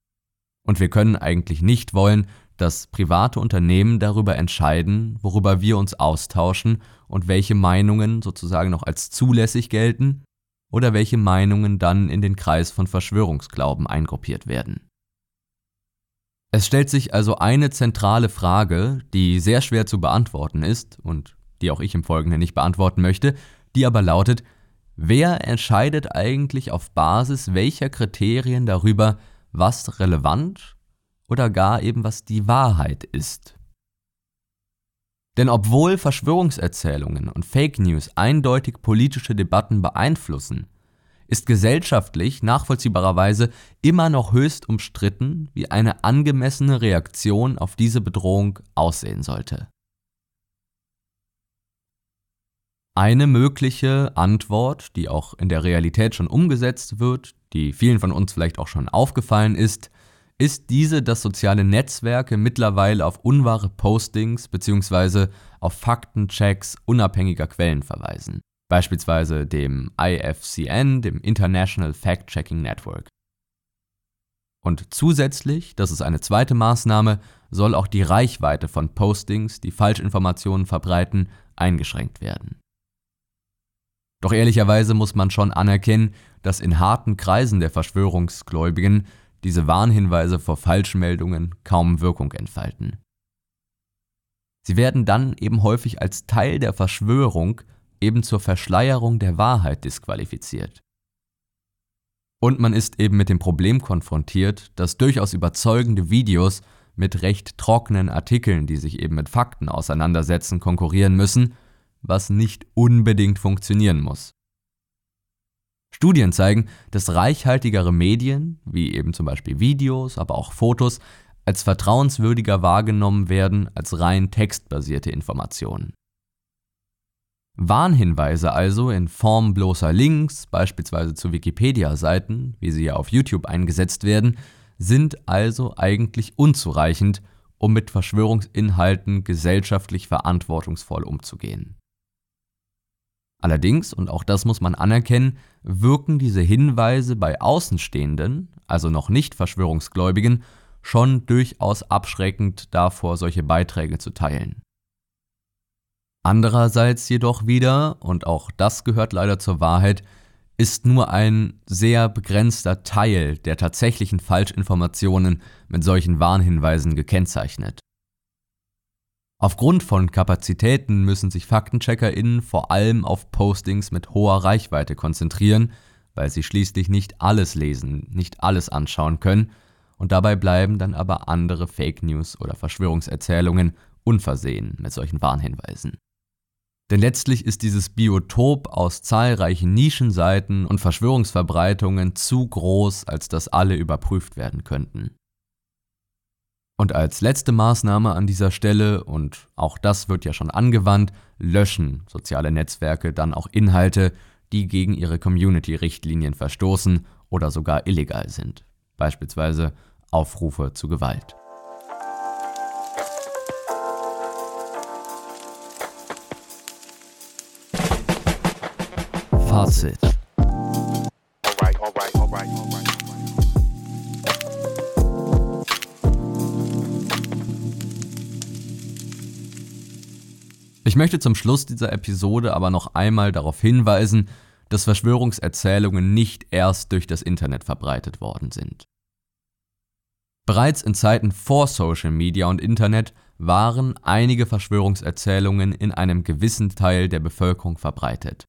Und wir können eigentlich nicht wollen, dass private Unternehmen darüber entscheiden, worüber wir uns austauschen und welche Meinungen sozusagen noch als zulässig gelten oder welche Meinungen dann in den Kreis von Verschwörungsglauben eingruppiert werden. Es stellt sich also eine zentrale Frage, die sehr schwer zu beantworten ist und die auch ich im Folgenden nicht beantworten möchte, die aber lautet, wer entscheidet eigentlich auf Basis welcher Kriterien darüber, was relevant oder gar eben was die Wahrheit ist? Denn obwohl Verschwörungserzählungen und Fake News eindeutig politische Debatten beeinflussen, ist gesellschaftlich nachvollziehbarerweise immer noch höchst umstritten, wie eine angemessene Reaktion auf diese Bedrohung aussehen sollte. Eine mögliche Antwort, die auch in der Realität schon umgesetzt wird, die vielen von uns vielleicht auch schon aufgefallen ist, ist diese, dass soziale Netzwerke mittlerweile auf unwahre Postings bzw. auf Faktenchecks unabhängiger Quellen verweisen beispielsweise dem IFCN, dem International Fact-Checking Network. Und zusätzlich, das ist eine zweite Maßnahme, soll auch die Reichweite von Postings, die Falschinformationen verbreiten, eingeschränkt werden. Doch ehrlicherweise muss man schon anerkennen, dass in harten Kreisen der Verschwörungsgläubigen diese Warnhinweise vor Falschmeldungen kaum Wirkung entfalten. Sie werden dann eben häufig als Teil der Verschwörung eben zur Verschleierung der Wahrheit disqualifiziert. Und man ist eben mit dem Problem konfrontiert, dass durchaus überzeugende Videos mit recht trockenen Artikeln, die sich eben mit Fakten auseinandersetzen, konkurrieren müssen, was nicht unbedingt funktionieren muss. Studien zeigen, dass reichhaltigere Medien, wie eben zum Beispiel Videos, aber auch Fotos, als vertrauenswürdiger wahrgenommen werden als rein textbasierte Informationen. Warnhinweise also in Form bloßer Links, beispielsweise zu Wikipedia-Seiten, wie sie ja auf YouTube eingesetzt werden, sind also eigentlich unzureichend, um mit Verschwörungsinhalten gesellschaftlich verantwortungsvoll umzugehen. Allerdings, und auch das muss man anerkennen, wirken diese Hinweise bei Außenstehenden, also noch nicht Verschwörungsgläubigen, schon durchaus abschreckend davor, solche Beiträge zu teilen. Andererseits jedoch wieder, und auch das gehört leider zur Wahrheit, ist nur ein sehr begrenzter Teil der tatsächlichen Falschinformationen mit solchen Warnhinweisen gekennzeichnet. Aufgrund von Kapazitäten müssen sich FaktencheckerInnen vor allem auf Postings mit hoher Reichweite konzentrieren, weil sie schließlich nicht alles lesen, nicht alles anschauen können und dabei bleiben dann aber andere Fake News oder Verschwörungserzählungen unversehen mit solchen Warnhinweisen. Denn letztlich ist dieses Biotop aus zahlreichen Nischenseiten und Verschwörungsverbreitungen zu groß, als dass alle überprüft werden könnten. Und als letzte Maßnahme an dieser Stelle, und auch das wird ja schon angewandt, löschen soziale Netzwerke dann auch Inhalte, die gegen ihre Community-Richtlinien verstoßen oder sogar illegal sind, beispielsweise Aufrufe zu Gewalt. Fazit. Ich möchte zum Schluss dieser Episode aber noch einmal darauf hinweisen, dass Verschwörungserzählungen nicht erst durch das Internet verbreitet worden sind. Bereits in Zeiten vor Social Media und Internet waren einige Verschwörungserzählungen in einem gewissen Teil der Bevölkerung verbreitet.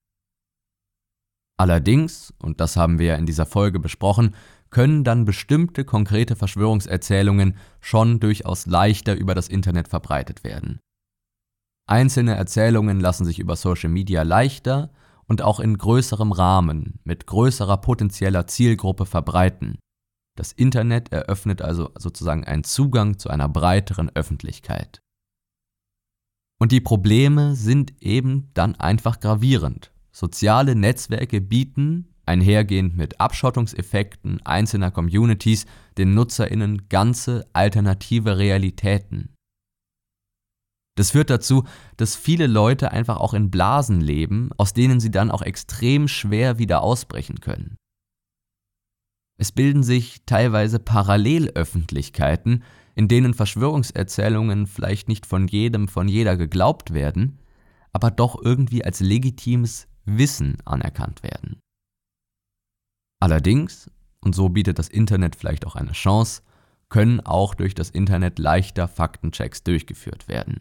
Allerdings, und das haben wir ja in dieser Folge besprochen, können dann bestimmte konkrete Verschwörungserzählungen schon durchaus leichter über das Internet verbreitet werden. Einzelne Erzählungen lassen sich über Social Media leichter und auch in größerem Rahmen mit größerer potenzieller Zielgruppe verbreiten. Das Internet eröffnet also sozusagen einen Zugang zu einer breiteren Öffentlichkeit. Und die Probleme sind eben dann einfach gravierend. Soziale Netzwerke bieten, einhergehend mit Abschottungseffekten einzelner Communities, den Nutzerinnen ganze alternative Realitäten. Das führt dazu, dass viele Leute einfach auch in Blasen leben, aus denen sie dann auch extrem schwer wieder ausbrechen können. Es bilden sich teilweise Parallelöffentlichkeiten, in denen Verschwörungserzählungen vielleicht nicht von jedem, von jeder geglaubt werden, aber doch irgendwie als legitimes Wissen anerkannt werden. Allerdings, und so bietet das Internet vielleicht auch eine Chance, können auch durch das Internet leichter Faktenchecks durchgeführt werden.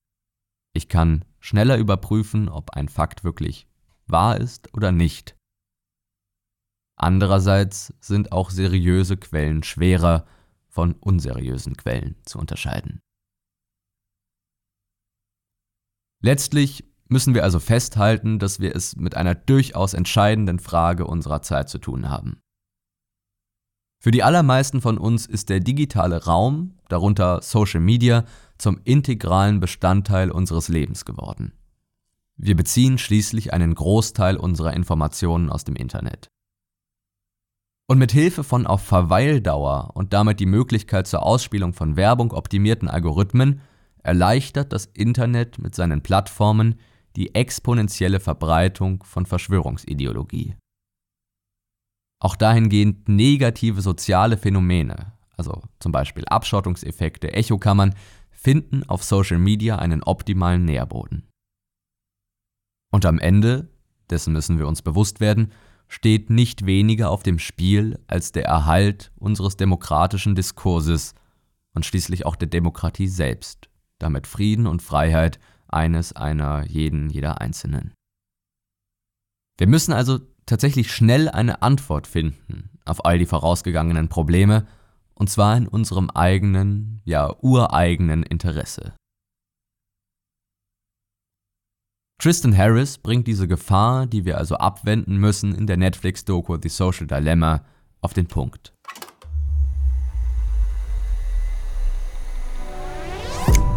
Ich kann schneller überprüfen, ob ein Fakt wirklich wahr ist oder nicht. Andererseits sind auch seriöse Quellen schwerer von unseriösen Quellen zu unterscheiden. Letztlich müssen wir also festhalten, dass wir es mit einer durchaus entscheidenden Frage unserer Zeit zu tun haben. Für die allermeisten von uns ist der digitale Raum, darunter Social Media, zum integralen Bestandteil unseres Lebens geworden. Wir beziehen schließlich einen Großteil unserer Informationen aus dem Internet. Und mit Hilfe von auf Verweildauer und damit die Möglichkeit zur Ausspielung von Werbung optimierten Algorithmen erleichtert das Internet mit seinen Plattformen die exponentielle Verbreitung von Verschwörungsideologie. Auch dahingehend negative soziale Phänomene, also zum Beispiel Abschottungseffekte, Echokammern, finden auf Social Media einen optimalen Nährboden. Und am Ende, dessen müssen wir uns bewusst werden, steht nicht weniger auf dem Spiel als der Erhalt unseres demokratischen Diskurses und schließlich auch der Demokratie selbst, damit Frieden und Freiheit eines einer jeden, jeder Einzelnen. Wir müssen also tatsächlich schnell eine Antwort finden auf all die vorausgegangenen Probleme, und zwar in unserem eigenen, ja ureigenen Interesse. Tristan Harris bringt diese Gefahr, die wir also abwenden müssen, in der Netflix-Doku The Social Dilemma auf den Punkt.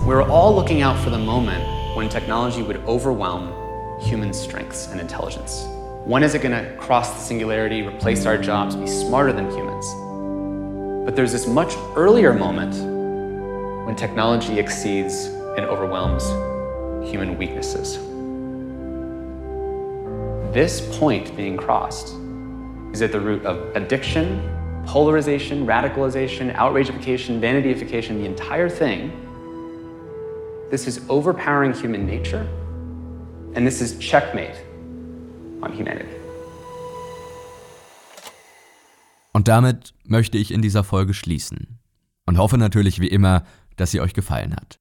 We're all looking out for the moment when technology would overwhelm human strengths and intelligence. When is it going to cross the singularity, replace our jobs, be smarter than humans? But there's this much earlier moment when technology exceeds and overwhelms human weaknesses. This point being crossed is at the root of addiction, polarization, radicalization, outrageification, vanityification, the entire thing. This is overpowering human nature, and this is checkmate on humanity. Damit möchte ich in dieser Folge schließen und hoffe natürlich wie immer, dass sie euch gefallen hat.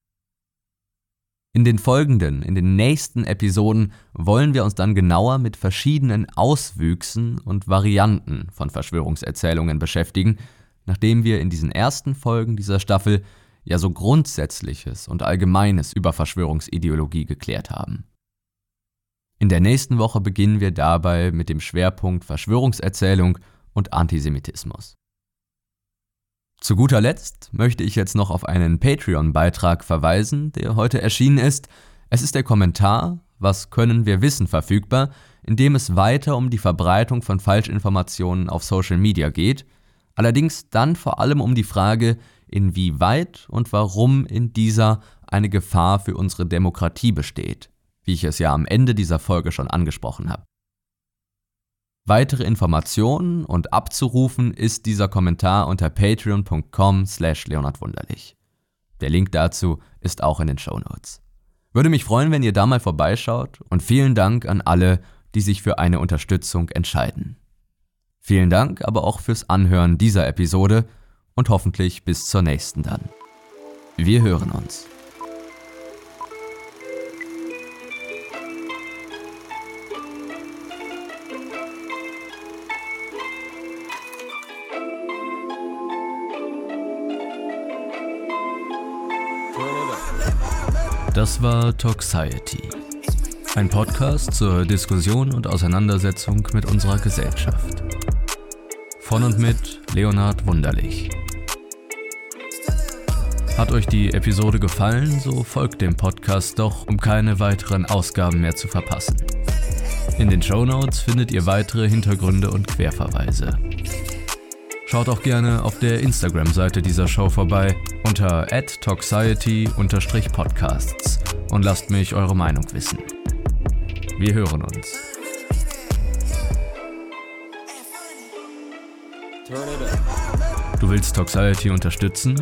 In den folgenden, in den nächsten Episoden wollen wir uns dann genauer mit verschiedenen Auswüchsen und Varianten von Verschwörungserzählungen beschäftigen, nachdem wir in diesen ersten Folgen dieser Staffel ja so Grundsätzliches und Allgemeines über Verschwörungsideologie geklärt haben. In der nächsten Woche beginnen wir dabei mit dem Schwerpunkt Verschwörungserzählung und Antisemitismus. Zu guter Letzt möchte ich jetzt noch auf einen Patreon-Beitrag verweisen, der heute erschienen ist. Es ist der Kommentar Was können wir wissen verfügbar, in dem es weiter um die Verbreitung von Falschinformationen auf Social Media geht, allerdings dann vor allem um die Frage, inwieweit und warum in dieser eine Gefahr für unsere Demokratie besteht, wie ich es ja am Ende dieser Folge schon angesprochen habe. Weitere Informationen und abzurufen ist dieser Kommentar unter patreon.com slash leonardwunderlich. Der Link dazu ist auch in den Show Notes. Würde mich freuen, wenn ihr da mal vorbeischaut und vielen Dank an alle, die sich für eine Unterstützung entscheiden. Vielen Dank aber auch fürs Anhören dieser Episode und hoffentlich bis zur nächsten dann. Wir hören uns. Das war Toxiety. Ein Podcast zur Diskussion und Auseinandersetzung mit unserer Gesellschaft. Von und mit Leonhard Wunderlich. Hat euch die Episode gefallen, so folgt dem Podcast doch, um keine weiteren Ausgaben mehr zu verpassen. In den Show Notes findet ihr weitere Hintergründe und Querverweise. Schaut auch gerne auf der Instagram-Seite dieser Show vorbei unter toxiety-podcasts und lasst mich eure Meinung wissen. Wir hören uns. Du willst Toxiety unterstützen?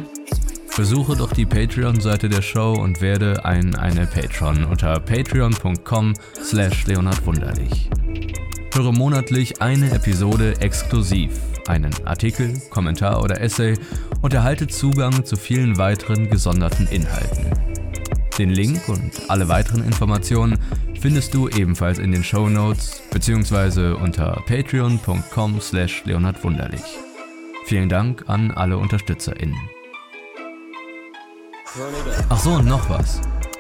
Besuche doch die Patreon-Seite der Show und werde ein eine Patron unter patreon.com slash leonardwunderlich. Höre monatlich eine Episode exklusiv, einen Artikel, Kommentar oder Essay und erhalte Zugang zu vielen weiteren gesonderten Inhalten. Den Link und alle weiteren Informationen findest du ebenfalls in den Show Notes bzw. unter patreon.com slash leonardwunderlich. Vielen Dank an alle UnterstützerInnen. Ach so, und noch was.